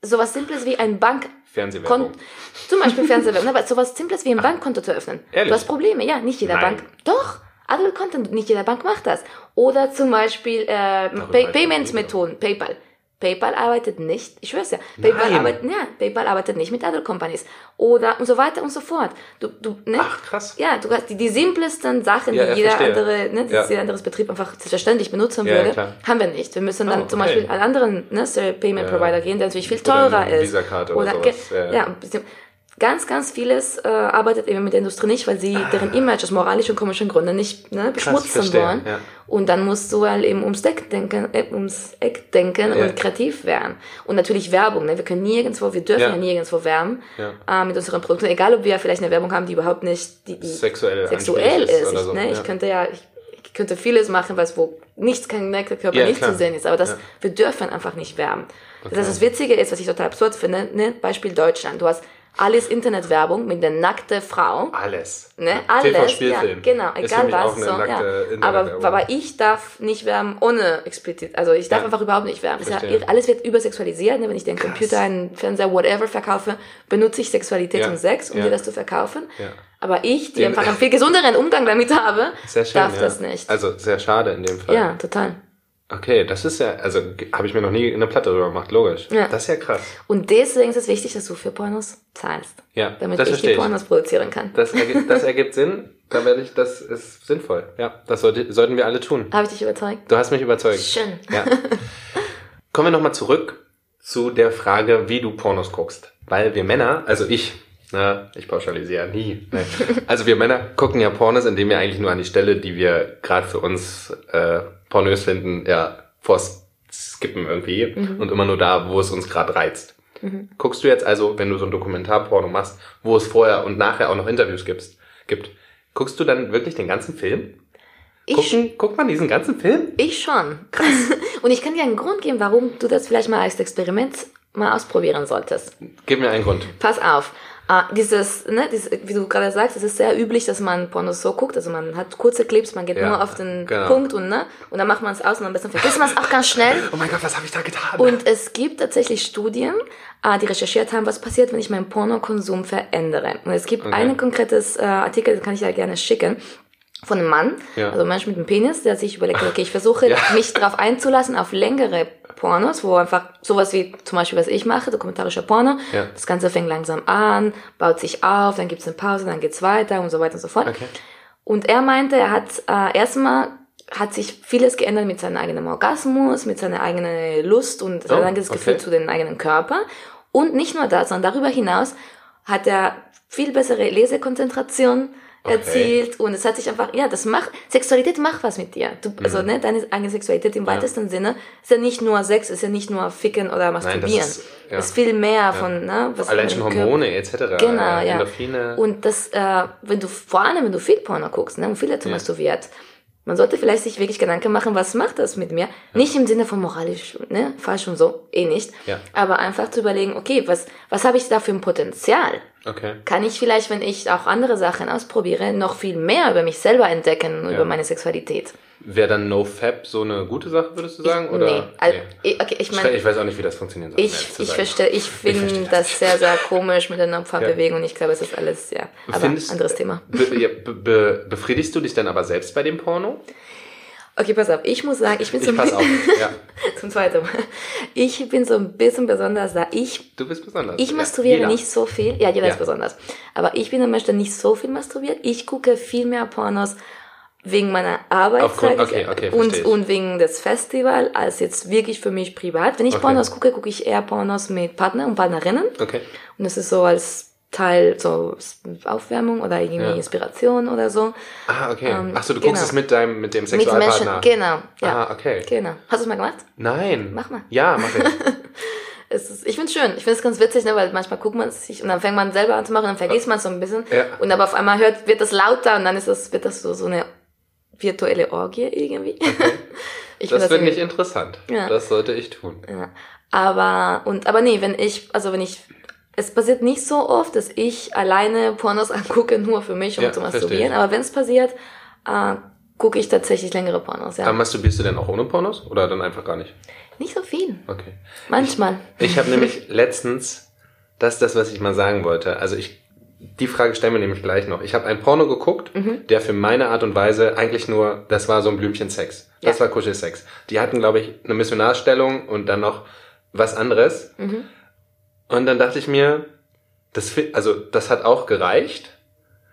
sowas Simples wie ein Bank Fernsehwerbung. Kon zum Beispiel Fernsehwerbung, aber sowas Simples wie ein Bankkonto zu öffnen. Ehrlich? Du hast Probleme, ja, nicht jeder Nein. Bank. Doch, Adult Content, nicht jeder Bank macht das. Oder zum Beispiel äh, Pay ich Payment-Methoden, PayPal. PayPal arbeitet nicht, ich schwör's ja, PayPal Nein. arbeitet, ja, PayPal arbeitet nicht mit Adult Companies. Oder und so weiter und so fort. Du, du, ne? Ach, krass. Ja, du hast die, die simplesten Sachen, Ja, die ja, jeder verstehe. andere, ne, Ja. jeder anderes Betrieb einfach selbstverständlich benutzen Ja, würde, klar. haben wir nicht. Wir müssen dann Oh, zum okay. Beispiel an anderen ne, Payment Provider gehen, der natürlich viel Oder teurer ist. Visa-Karte oder ge- sowas, ja. Ja, ganz, ganz vieles äh, arbeitet eben mit der Industrie nicht, weil sie deren Image aus moralischen und komischen Gründen nicht ne, beschmutzen verstehe, wollen. ja. Und dann musst du halt eben ums Eck denken, äh, ums Eck denken Ja. und kreativ werden. Und natürlich Werbung. Ne? Wir können nirgendwo, wir dürfen Ja. ja, nirgendwo werben äh, mit unseren Produkten. Egal, ob wir vielleicht eine Werbung haben, die überhaupt nicht die, die Sexuell sexuell ist. ich, so. ne? Ich könnte ja, ich, ich könnte vieles machen, was wo nichts kein nackter Körper nicht klar. zu sehen ist. Aber das, wir dürfen einfach nicht werben. Das Okay. heißt, das Witzige ist, was ich total absurd finde, ne? Beispiel Deutschland. Du hast alles Internetwerbung mit der nackte Frau. Alles. Ne, alles, ja, genau, Ist für egal mich was. auch eine So, nackte ja. aber, aber ich darf nicht werben ohne explizit, also ich darf Ja. einfach überhaupt nicht werben. Ist ja, alles wird übersexualisiert. Ne? Wenn ich den Computer, einen Fernseher, whatever verkaufe, benutze ich Sexualität Ja. und Sex, um Ja. dir das zu verkaufen. Ja. Aber ich, die Den- einfach einen viel gesünderen Umgang damit habe, schön, darf ja. das nicht. Also sehr schade in dem Fall. ja, total. Okay, das ist ja, also habe ich mir noch nie eine Platte drüber gemacht, logisch. Ja. Das ist ja krass. Und deswegen ist es wichtig, dass du für Pornos zahlst. Ja, Damit ich die ich. Pornos produzieren kann. Das ergibt, das ergibt Sinn. Da werde ich, das ist sinnvoll. Ja, das sollte, sollten wir alle tun. Habe ich dich überzeugt? Du hast mich überzeugt. Schön. Ja. Kommen wir nochmal zurück zu der Frage, wie du Pornos guckst. Weil wir Männer, also ich, na, ich pauschalisiere nie. Ne. Also wir Männer gucken ja Pornos, indem wir eigentlich nur an die Stelle, die wir gerade für uns äh, pornös finden, ja, vorskippen irgendwie. Und immer nur da, wo es uns gerade reizt. Guckst du jetzt also, wenn du so ein Dokumentarporno machst, wo es vorher und nachher auch noch Interviews gibst, gibt, guckst du dann wirklich den ganzen Film? Ich- Gucken, guckt man diesen ganzen Film? Ich schon. Krass. Und ich kann dir einen Grund geben, warum du das vielleicht mal als Experiment mal ausprobieren solltest. Gib mir einen Grund. Pass auf. Äh, dieses, ne, dieses, wie du gerade sagst, es ist sehr üblich, dass man Pornos so guckt. Also man hat kurze Clips, man geht Ja, nur auf den genau. Punkt und ne, und dann macht man es aus und am besten vergisst man es auch ganz schnell. Oh mein Gott, was habe ich da getan? Und es gibt tatsächlich Studien, äh, die recherchiert haben, was passiert, wenn ich meinen Pornokonsum verändere. Und es gibt Okay. ein konkretes äh, Artikel, das kann ich ja gerne schicken, von einem Mann, Ja. also ein Mensch mit einem Penis, der sich überlegt, okay, ich versuche Ja. mich darauf einzulassen, auf längere Pornos, wo einfach sowas wie zum Beispiel, was ich mache, dokumentarischer Porno, Ja. das Ganze fängt langsam an, baut sich auf, dann gibt's eine Pause, dann geht's weiter und so weiter und so fort. Okay. Und er meinte, er hat äh, erstmal hat sich vieles geändert mit seinem eigenen Orgasmus, mit seiner eigenen Lust und sein Oh, eigenes Gefühl okay. zu dem eigenen Körper. Und nicht nur das, sondern darüber hinaus hat er viel bessere Lesekonzentration Okay. erzielt und es hat sich einfach, ja, das macht, Sexualität macht was mit dir. Du, Mhm. also, ne, deine eigene Sexualität im weitesten Sinne ist ja nicht nur Sex, ist ja nicht nur Ficken oder Masturbieren. ist- ja. ist viel mehr von, ne, was Allein schon Hormone etc. Genau, äh, ja. Endorphine. Und das, äh, wenn du, vor allem wenn du viel Porno guckst, ne, und viel dazu masturbiert, man sollte vielleicht sich wirklich Gedanken machen, was macht das mit mir? Nicht im Sinne von moralisch, ne, falsch und so, eh nicht. Ja. Aber einfach zu überlegen, okay, was, was habe ich da für ein Potenzial? okay. Kann ich vielleicht, wenn ich auch andere Sachen ausprobiere, noch viel mehr über mich selber entdecken Ja. über meine Sexualität? Wäre dann NoFap so eine gute Sache, würdest du sagen? oder? nee. Al- eh, Okay, ich Ich, meine, ich weiß auch nicht, wie das funktionieren soll. ich, ich verstehe, ich finde verstehe das sehr, sehr komisch mit der Opferbewegung. Ich glaube, es ist alles, ja. Aber Findest- anderes Thema. Be ja, be be befriedigst du dich dann aber selbst bei dem Porno? Okay, pass auf. Ich muss sagen, ich bin so Ich ein bisschen, Ja, zum zweiten Mal. Ich bin so ein bisschen besonders da. Ich, du bist besonders. ich ja, masturbiere jeder. nicht so viel. Ja, jeder Ja. ist besonders. Aber ich bin Mensch, der nicht so viel masturbiert. Ich gucke viel mehr Pornos wegen meiner Arbeit Aufgrund- okay, okay, und, und wegen des Festivals, als jetzt wirklich für mich privat. Wenn ich Okay. Pornos gucke, gucke ich eher Pornos mit Partner und Partnerinnen. Okay. Und das ist so als Teil so Aufwärmung oder irgendwie Ja. Inspiration oder so. Ah, okay. Ähm, Ach so, du genau. guckst es mit deinem, mit dem Mit Menschen, Sexualpartner. genau. Ja. Ah, okay. Genau. Hast du es mal gemacht? Nein. Mach mal. Ja, mach ich. Es ist, ich finde schön. Ich finde es ganz witzig, ne, weil manchmal guckt man sich und dann fängt man selber an zu machen, dann vergisst man es so ein bisschen. Ja. Und aber auf einmal hört, wird das lauter und dann ist das, wird das so, so eine virtuelle Orgie irgendwie. ich Das find finde ich interessant. Ja. Das sollte ich tun. Ja. Aber, und, aber nee, wenn ich, also wenn ich, es passiert nicht so oft, dass ich alleine Pornos angucke, nur für mich, um Ja, zu masturbieren. ich. Aber wenn es passiert, äh, gucke ich tatsächlich längere Pornos, ja. Aber masturbierst du denn auch ohne Pornos? Oder dann einfach gar nicht? nicht so viel. Okay. Manchmal. Ich habe nämlich letztens, das ist das, was ich mal sagen wollte. Also ich, die Frage stellen wir nämlich gleich noch. Ich habe ein Porno geguckt, Mhm. der für meine Art und Weise eigentlich nur, das war so ein Blümchen Sex. Das Ja. war Kuschelsex. Die hatten, glaube ich, eine Missionarstellung und dann noch was anderes. Mhm. Und dann dachte ich mir, das, also das hat auch gereicht.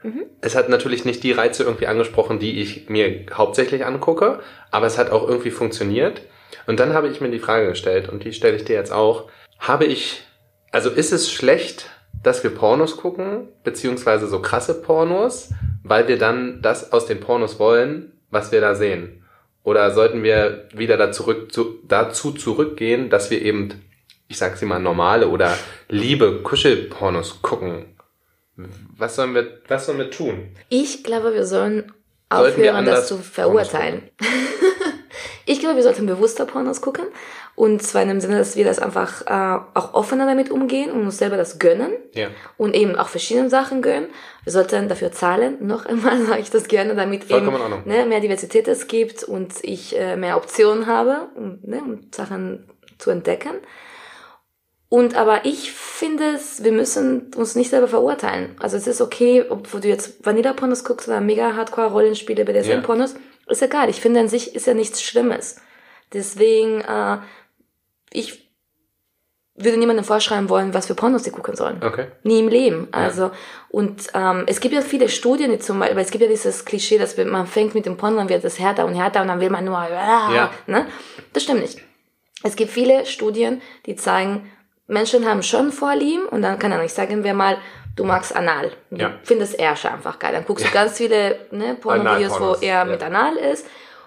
Mhm. Es hat natürlich nicht die Reize irgendwie angesprochen, die ich mir hauptsächlich angucke, aber es hat auch irgendwie funktioniert. Und dann habe ich mir die Frage gestellt, und die stelle ich dir jetzt auch. Habe ich, also ist es schlecht, dass wir Pornos gucken, beziehungsweise so krasse Pornos, weil wir dann das aus den Pornos wollen, was wir da sehen? Oder sollten wir wieder da zurück, zu, dazu zurückgehen, dass wir eben, ich sag sie mal, normale oder liebe Kuschelpornos gucken? Was sollen wir, was sollen wir tun? Ich glaube, wir sollen Sollten wir aufhören, das zu verurteilen. Ich glaube, wir sollten bewusster Pornos gucken. Und zwar in dem Sinne, dass wir das einfach äh, auch offener damit umgehen und uns selber das gönnen. Ja. Und eben auch verschiedene Sachen gönnen. Wir sollten dafür zahlen. Noch einmal sage ich das gerne, damit Vollkommen eben ne, mehr Diversität es gibt und ich äh, mehr Optionen habe, um, ne, um Sachen zu entdecken. Und aber ich finde es, wir müssen uns nicht selber verurteilen. Also es ist okay, ob du jetzt Vanilla-Pornos guckst oder mega Hardcore-Rollenspiele, BDSM-Pornos, ist egal. Ich finde an sich ist ja nichts Schlimmes. Deswegen, äh, ich würde niemandem vorschreiben wollen, was für Pornos sie gucken sollen. Okay. Nie im Leben. Also, und ähm, es gibt ja viele Studien, die zum Beispiel, es gibt ja dieses Klischee, dass man fängt mit dem Porno, dann wird es härter und härter und dann will man nur, Ja. ne? Das stimmt nicht. Es gibt viele Studien, die zeigen, Menschen haben schon Vorlieben und dann kann er nicht sagen wir mal, du magst Anal. Du Ja. findest Ärsche einfach geil. Dann guckst du ganz viele ne, Porno-Videos, wo er mit Anal ist.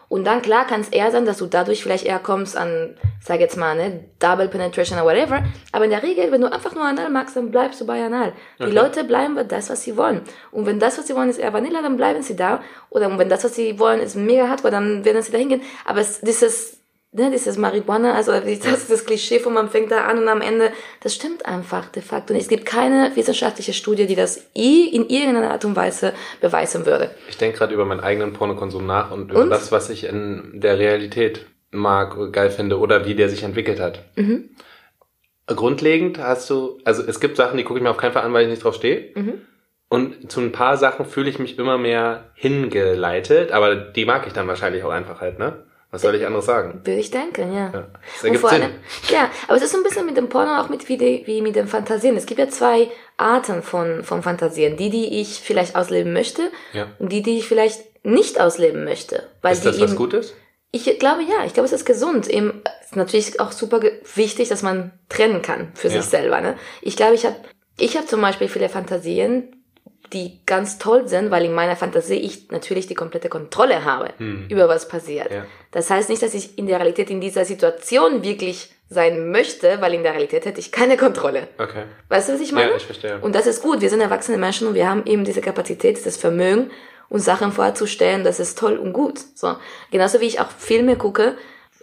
Und dann, klar, kann es eher sein, dass du dadurch vielleicht eher kommst an, sag jetzt mal, ne, Double Penetration oder whatever. Aber in der Regel, wenn du einfach nur Anal magst, dann bleibst du bei Anal. Die Okay. Leute bleiben bei das, was sie wollen. Und wenn das, was sie wollen, ist eher Vanilla, dann bleiben sie da. Oder wenn das, was sie wollen, ist mega hardcore, dann werden sie da hingehen. Aber es, dieses, ne, dieses Marihuana, also das das Klischee von man fängt da an und am Ende, das stimmt einfach de facto nicht. Es gibt keine wissenschaftliche Studie, die das in irgendeiner Art und Weise beweisen würde. Ich denke gerade über meinen eigenen Pornokonsum nach und über Und? das, was ich in der Realität mag, geil finde oder wie der sich entwickelt hat. Mhm. Grundlegend hast du, also es gibt Sachen, die gucke ich mir auf keinen Fall an, weil ich nicht drauf stehe. Mhm. Und zu ein paar Sachen fühle ich mich immer mehr hingeleitet, aber die mag ich dann wahrscheinlich auch einfach halt, ne? Was soll ich anderes sagen? Würde ich denken, ja. Ja, das Und ergibt vor Sinn. allem, ja, aber es ist so ein bisschen mit dem Porno auch mit wie, die, wie mit den Fantasien. Es gibt ja zwei Arten von, von Fantasien. Die, die ich vielleicht ausleben möchte Ja. und die, die ich vielleicht nicht ausleben möchte. Weil Ist die das was eben, Gutes? Ich glaube ja, ich glaube, es ist gesund. Eben, es ist natürlich auch super wichtig, dass man trennen kann für Ja. sich selber. Ne? Ich glaube, ich habe ich hab zum Beispiel viele Fantasien, die ganz toll sind, weil in meiner Fantasie ich natürlich die komplette Kontrolle habe über was passiert. Hm. Ja. Das heißt nicht, dass ich in der Realität in dieser Situation wirklich sein möchte, weil in der Realität hätte ich keine Kontrolle. Okay. Weißt du, was ich meine? Ja, ich verstehe. Und das ist gut. Wir sind erwachsene Menschen und wir haben eben diese Kapazität, das Vermögen, uns Sachen vorzustellen. Das ist toll und gut. So. Genauso wie ich auch Filme gucke.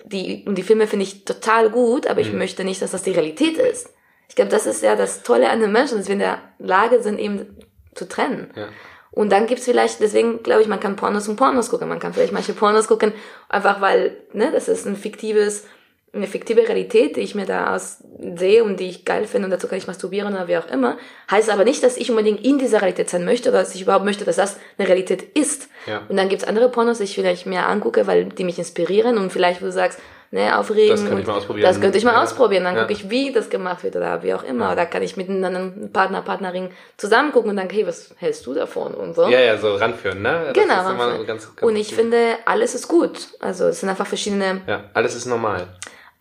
Die, und die Filme finde ich total gut, aber ich Mhm. möchte nicht, dass das die Realität ist. Ich glaube, das ist ja das Tolle an den Menschen, dass wir in der Lage sind, eben zu trennen. Ja. Und dann gibt's vielleicht, deswegen glaube ich, man kann Pornos und Pornos gucken. Man kann vielleicht manche Pornos gucken, einfach weil, ne, das ist ein fiktives, eine fiktive Realität, die ich mir da aus sehe und die ich geil finde und dazu kann ich masturbieren oder wie auch immer. Heißt aber nicht, dass ich unbedingt in dieser Realität sein möchte oder dass ich überhaupt möchte, dass das eine Realität ist. Ja. Und dann gibt's andere Pornos, die ich vielleicht mehr angucke, weil die mich inspirieren und vielleicht, wo du sagst, ne, aufregen. Das könnte ich mal ausprobieren. Das könnte ich mal Ja. ausprobieren. Dann Ja. gucke ich, wie das gemacht wird oder wie auch immer. Oder kann ich mit einem Partner, Partnerin zusammen gucken und dann, hey, was hältst du davon und so. Ja, ja, so ranführen, ne? Das Genau. ranführen. ganz, ganz und ich finde, alles ist gut. Also es sind einfach verschiedene, Ja, alles ist normal.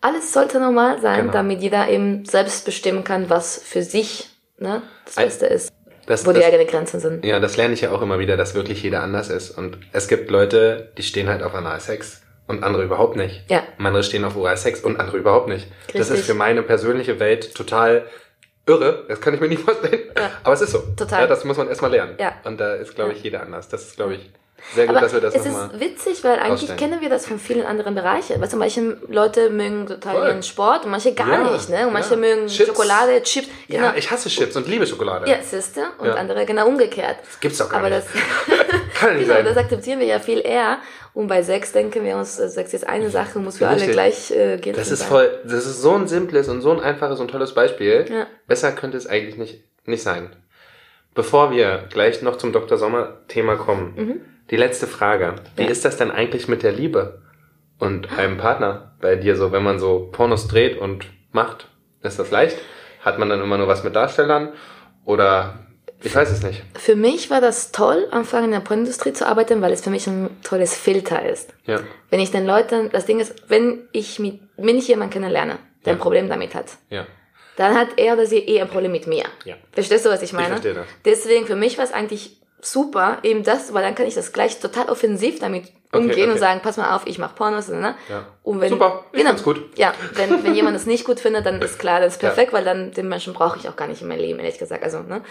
alles sollte normal sein, Genau. damit jeder eben selbst bestimmen kann, was für sich ne, das Ein- Beste ist. Das, Wo die das, eigenen Grenzen sind. ja, das lerne ich ja auch immer wieder, dass wirklich jeder anders ist. Und es gibt Leute, die stehen halt auf Analsex und andere überhaupt nicht. Ja. Andere stehen auf Oralsex und andere überhaupt nicht. Das Richtig. ist für meine persönliche Welt total irre. Das kann ich mir nicht vorstellen. Ja. Aber es ist so. Total. Ja, das muss man erstmal lernen. Ja. Und da ist, glaube Ja. ich, jeder anders. Das ist, glaube ich, sehr gut, Aber dass wir das es nochmal... ist witzig, weil eigentlich ausstellen. kennen wir das von vielen anderen Bereichen. Weil zum Beispiel Leute mögen total Voll. ihren Sport und manche gar Ja, nicht. Ne? Und manche ja. mögen Chips. Schokolade, Chips. Genau. Ja, ich hasse Chips und liebe Schokolade. Ja, siehste. Und Ja. andere genau umgekehrt. Das gibt's doch gar Aber nicht. das, Kann nicht genau, sein. das akzeptieren wir ja viel eher. Und bei Sex denken wir uns, äh, Sex ist eine Sache, muss für alle gleich äh, gelten Das ist voll, das ist so ein simples und so ein einfaches und tolles Beispiel. Ja. Besser könnte es eigentlich nicht, nicht sein. Bevor wir gleich noch zum Dr. Sommer Thema kommen, Mhm. die letzte Frage. Wie Ja. ist das denn eigentlich mit der Liebe und einem Partner bei dir so, wenn man so Pornos dreht und macht? Ist das leicht? Hat man dann immer nur was mit Darstellern? Oder ich weiß es nicht. Für mich war das toll, anfangen in der Pornindustrie zu arbeiten, weil es für mich ein tolles Filter ist. Ja. Wenn ich den Leuten, das Ding ist, wenn ich mit, wenn ich jemanden kennenlerne, der ein Ja. Problem damit hat, Ja. dann hat er oder sie eh ein Problem mit mir. Ja. Verstehst du, was ich meine? verstehe das. Deswegen, für mich war es eigentlich super, eben das, weil dann kann ich das gleich total offensiv damit Okay, umgehen und okay. sagen, pass mal auf, ich mache Pornos, ne? Ja. Und wenn, Super, ich genau, gut. Ja, wenn, wenn jemand es nicht gut findet, dann ist klar, das ist Ja. perfekt, weil dann den Menschen brauche ich auch gar nicht in meinem Leben, ehrlich gesagt. Also, ne?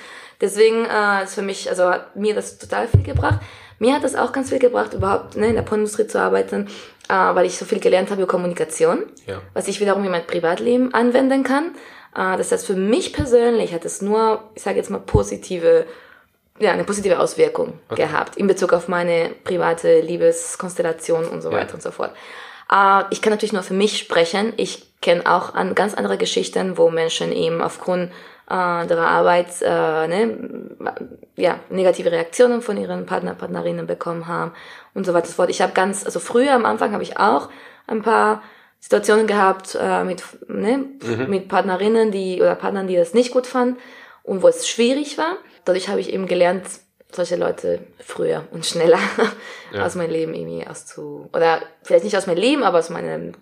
Deswegen äh, ist für mich, also hat mir das total viel gebracht. Mir hat das auch ganz viel gebracht, überhaupt ne, in der Pornindustrie zu arbeiten, äh, weil ich so viel gelernt habe über Kommunikation, Ja. was ich wiederum in mein Privatleben anwenden kann. Äh, das heißt, für mich persönlich hat es nur, ich sage jetzt mal, positive ja, eine positive Auswirkung gehabt in Bezug auf meine private Liebeskonstellation und so Ja. weiter und so fort. Äh, ich kann natürlich nur für mich sprechen. Ich kenne auch an ganz andere Geschichten, wo Menschen eben aufgrund äh, ihrer Arbeit äh, ne, ja, negative Reaktionen von ihren Partner, Partnerinnen bekommen haben und so weiter und so fort. Ich habe ganz, also früher am Anfang habe ich auch ein paar Situationen gehabt äh, mit, ne, mit Partnerinnen, die oder Partnern, die das nicht gut fanden und wo es schwierig war. Dadurch habe ich eben gelernt, solche Leute früher und schneller Ja. aus meinem Leben irgendwie auszu oder vielleicht nicht aus meinem Leben, aber aus meinem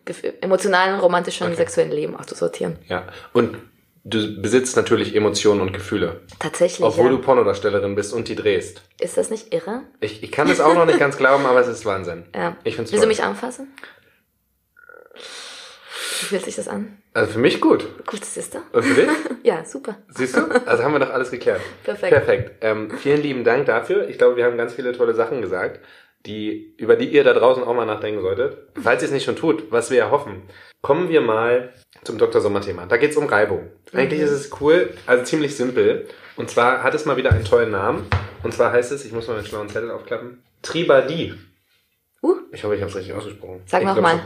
emotionalen, romantischen, Okay. sexuellen Leben auszusortieren. Ja. Und du besitzt natürlich Emotionen und Gefühle. Tatsächlich. Obwohl ja. du Pornodarstellerin bist und die drehst. Ist das nicht irre? Ich, ich kann es auch noch nicht ganz glauben, aber es ist Wahnsinn. Ja. Ich find's Willst toll. du mich anfassen? Wie fühlt sich das an? Also für mich gut. Gut, siehst du? Und für dich? Ja, super. Siehst du? Also haben wir doch alles geklärt. Perfekt. Perfekt. Ähm, vielen lieben Dank dafür. Ich glaube, wir haben ganz viele tolle Sachen gesagt, die, über die ihr da draußen auch mal nachdenken solltet. Falls ihr es nicht schon tut, was wir ja hoffen. Kommen wir mal zum Dr. Sommer-Thema. Da geht es um Reibung. Eigentlich ist es cool, also ziemlich simpel. Und zwar hat es mal wieder einen tollen Namen. Und zwar heißt es, ich muss mal den schlauen Zettel aufklappen, Tribadie. Uh, Ich hoffe, ich habe es richtig ausgesprochen. Sag Ich mal.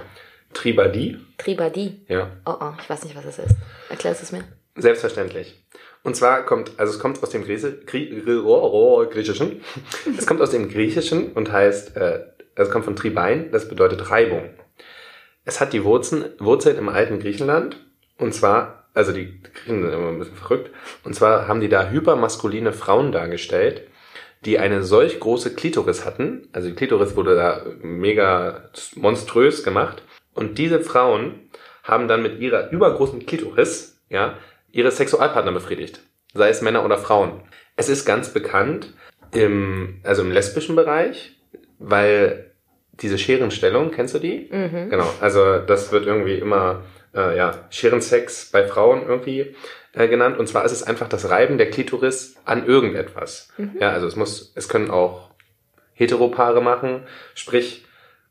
Schon. Tribadie? Tribadie. Ja. Oh, oh, ich weiß nicht, was das ist. Erklärst du es mir? Selbstverständlich. Und zwar kommt, also es kommt aus dem Grieche, Grie, Grie- oh, oh, Griechischen. es kommt aus dem Griechischen und heißt, äh, es kommt von Tribein, das bedeutet Reibung. Es hat die Wurzeln, Wurzeln im alten Griechenland und zwar, also die Griechen sind immer ein bisschen verrückt, und zwar haben die da hypermaskuline Frauen dargestellt, die eine solch große Klitoris hatten, also die Klitoris wurde da mega monströs gemacht und diese Frauen haben dann mit ihrer übergroßen Klitoris, ja, ihre Sexualpartner befriedigt, sei es Männer oder Frauen. Es ist ganz bekannt im, also im lesbischen Bereich, weil diese Scherenstellung, kennst du die? Mhm. Genau, also das wird irgendwie immer, äh, ja, Scherensex bei Frauen irgendwie äh, genannt. Und zwar ist es einfach das Reiben der Klitoris an irgendetwas. Ja, also es muss, es können auch Heteropaare machen, sprich,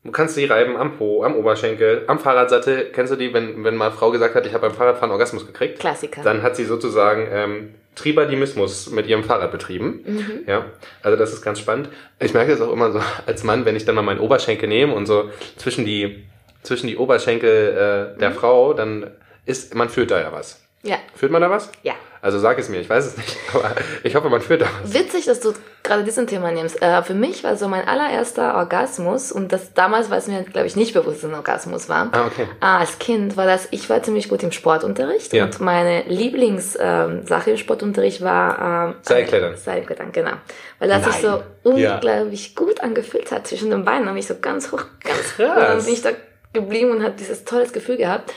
du kannst die reiben am Po, am Oberschenkel, am Fahrradsattel. Kennst du die, wenn, wenn mal eine Frau gesagt hat, ich habe beim Fahrradfahren Orgasmus gekriegt? Klassiker. Dann hat sie sozusagen ähm, Tribadimismus mit ihrem Fahrrad betrieben. Mhm. Ja, also das ist ganz spannend. Ich merke es auch immer so als Mann, wenn ich dann mal meinen Oberschenkel nehme und so zwischen die zwischen die Oberschenkel äh, der Mhm. Frau, dann ist man fühlt da ja was. Ja. Fühlt man da was? Ja. Also sag es mir, ich weiß es nicht, aber ich hoffe, man fühlt da was. Witzig, dass du gerade diesen Thema nimmst. Äh, für mich war so mein allererster Orgasmus und das damals war es mir, glaube ich, nicht bewusst, dass es ein Orgasmus war. Ah, okay. Ah, als Kind war das, ich war ziemlich gut im Sportunterricht Ja. und meine Lieblingssache im Sportunterricht war ähm, Seilklettern. Seilklettern, genau. Weil das sich Nein. so Ja. unglaublich gut angefühlt hat zwischen den Beinen, habe ich so ganz hoch, ganz Krass. Und dann bin ich da geblieben und habe dieses tolles Gefühl gehabt.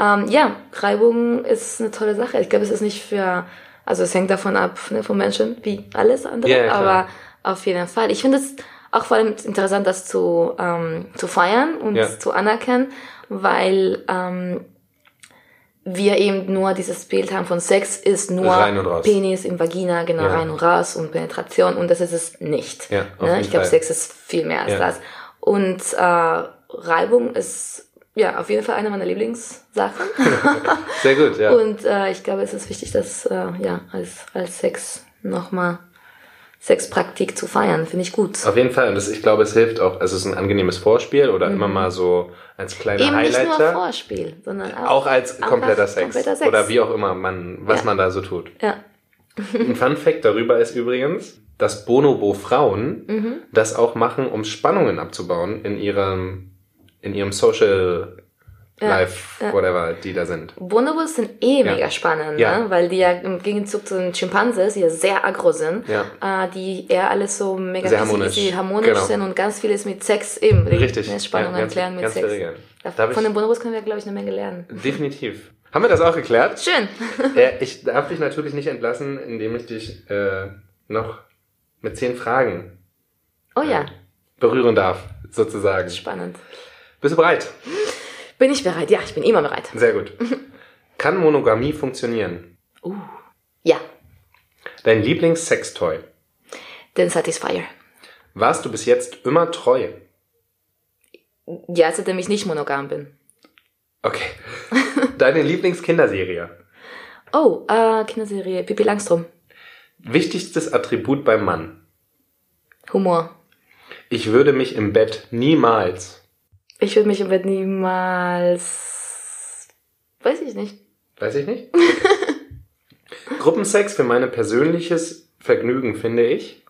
Ähm, ja, Reibung ist eine tolle Sache. Ich glaube, es ist nicht für, also es hängt davon ab, ne, vom Menschen, wie alles andere, klar. aber auf jeden Fall. Ich finde es auch vor allem interessant, das zu, ähm, zu feiern und Ja. zu anerkennen, weil ähm, wir eben nur dieses Bild haben von Sex ist nur. Penis im Vagina, genau, Ja. rein und raus und Penetration und das ist es nicht. Ja, ne? Ich glaube. Sex ist viel mehr als Ja. das. Und äh, Reibung ist ja auf jeden Fall eine meiner Lieblingssachen. Sehr gut, ja. Und äh, ich glaube, es ist wichtig, das äh, ja als, als Sex nochmal Sexpraktik zu feiern. Finde ich gut. Auf jeden Fall. Und das, ich glaube, es hilft auch, also es ist ein angenehmes Vorspiel oder immer mal so als kleiner Mhm. Eben nicht nur Highlighter. Vorspiel, sondern auch, Auch als kompletter Sex. kompletter Sex. Oder wie auch immer man, was Ja. man da so tut. Ja. Ein Fun Fact darüber ist übrigens, dass Bonobo Frauen Mhm. das auch machen, um Spannungen abzubauen in ihrem, in ihrem Social Life, ja. whatever, die da sind. Bonobos sind eh Ja. mega spannend, Ja. ne? weil die ja im Gegenzug zu den Schimpanses, die ja sehr aggro sind, äh, die eher alles so mega Sehr harmonisch. easy, harmonisch Genau. sind und ganz vieles mit Sex eben. Richtig. Ne? Spannung Ja, ganz- erklären mit ganz Sex. Darf Von den Bonobos können wir, glaube ich, eine Menge lernen. Definitiv. Haben wir das auch geklärt? Schön. äh, ich darf dich natürlich nicht entlassen, indem ich dich äh, noch mit zehn Fragen Oh ja, berühren darf, sozusagen. spannend. Bist du bereit? Bin ich bereit? Ja, ich bin immer bereit. Sehr gut. Kann Monogamie funktionieren? Ja, Dein Lieblingssextoy? den Satisfier. Warst du bis jetzt immer treu? Ja, seitdem ich nicht monogam bin. Okay. Deine Lieblingskinderserie? Oh, äh, Kinderserie, Pippi Langstrom. Wichtigstes Attribut beim Mann? Humor. Ich würde mich im Bett niemals. Ich würde mich im Bett niemals... Weiß ich nicht. Weiß ich nicht. Gruppensex für mein persönliches Vergnügen finde ich.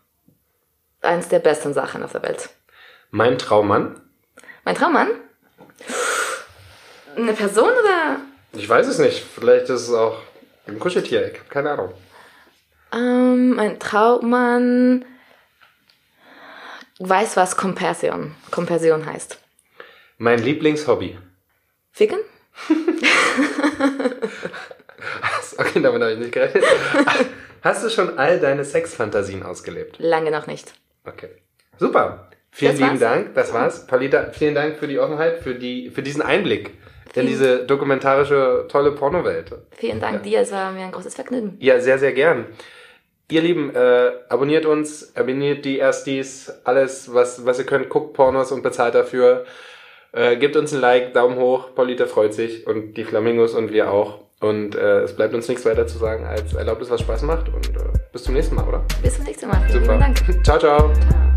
Eins der besten Sachen auf der Welt. Mein Traummann? Mein Traummann? Eine Person oder? Ich weiß es nicht. Vielleicht ist es auch ein Kuscheltier. Ich habe keine Ahnung. Ähm, mein Traummann weiß, was Kompersion, Kompersion heißt. Mein Lieblingshobby. Ficken? Okay, damit habe ich nicht gerechnet. Hast du schon all deine Sexfantasien ausgelebt? Lange noch nicht. Okay. Super. Vielen Das lieben war's. Dank. Das war's. Paulita, vielen Dank für die Offenheit, für, die, für diesen Einblick in diese dokumentarische, tolle Pornowelt. Vielen Dank dir, es war mir ein großes Vergnügen. Ja, sehr, sehr gern. Ihr Lieben, äh, abonniert uns, abonniert die Erstis, alles, was, was ihr könnt, guckt Pornos und bezahlt dafür. Äh, gebt uns ein Like, Daumen hoch, Paulita freut sich und die Flamingos und wir auch. Und äh, es bleibt uns nichts weiter zu sagen, als erlaubt es, was Spaß macht. Und äh, bis zum nächsten Mal, oder? Bis zum nächsten Mal. Vielen Super. lieben Dank. ciao, ciao. Ciao.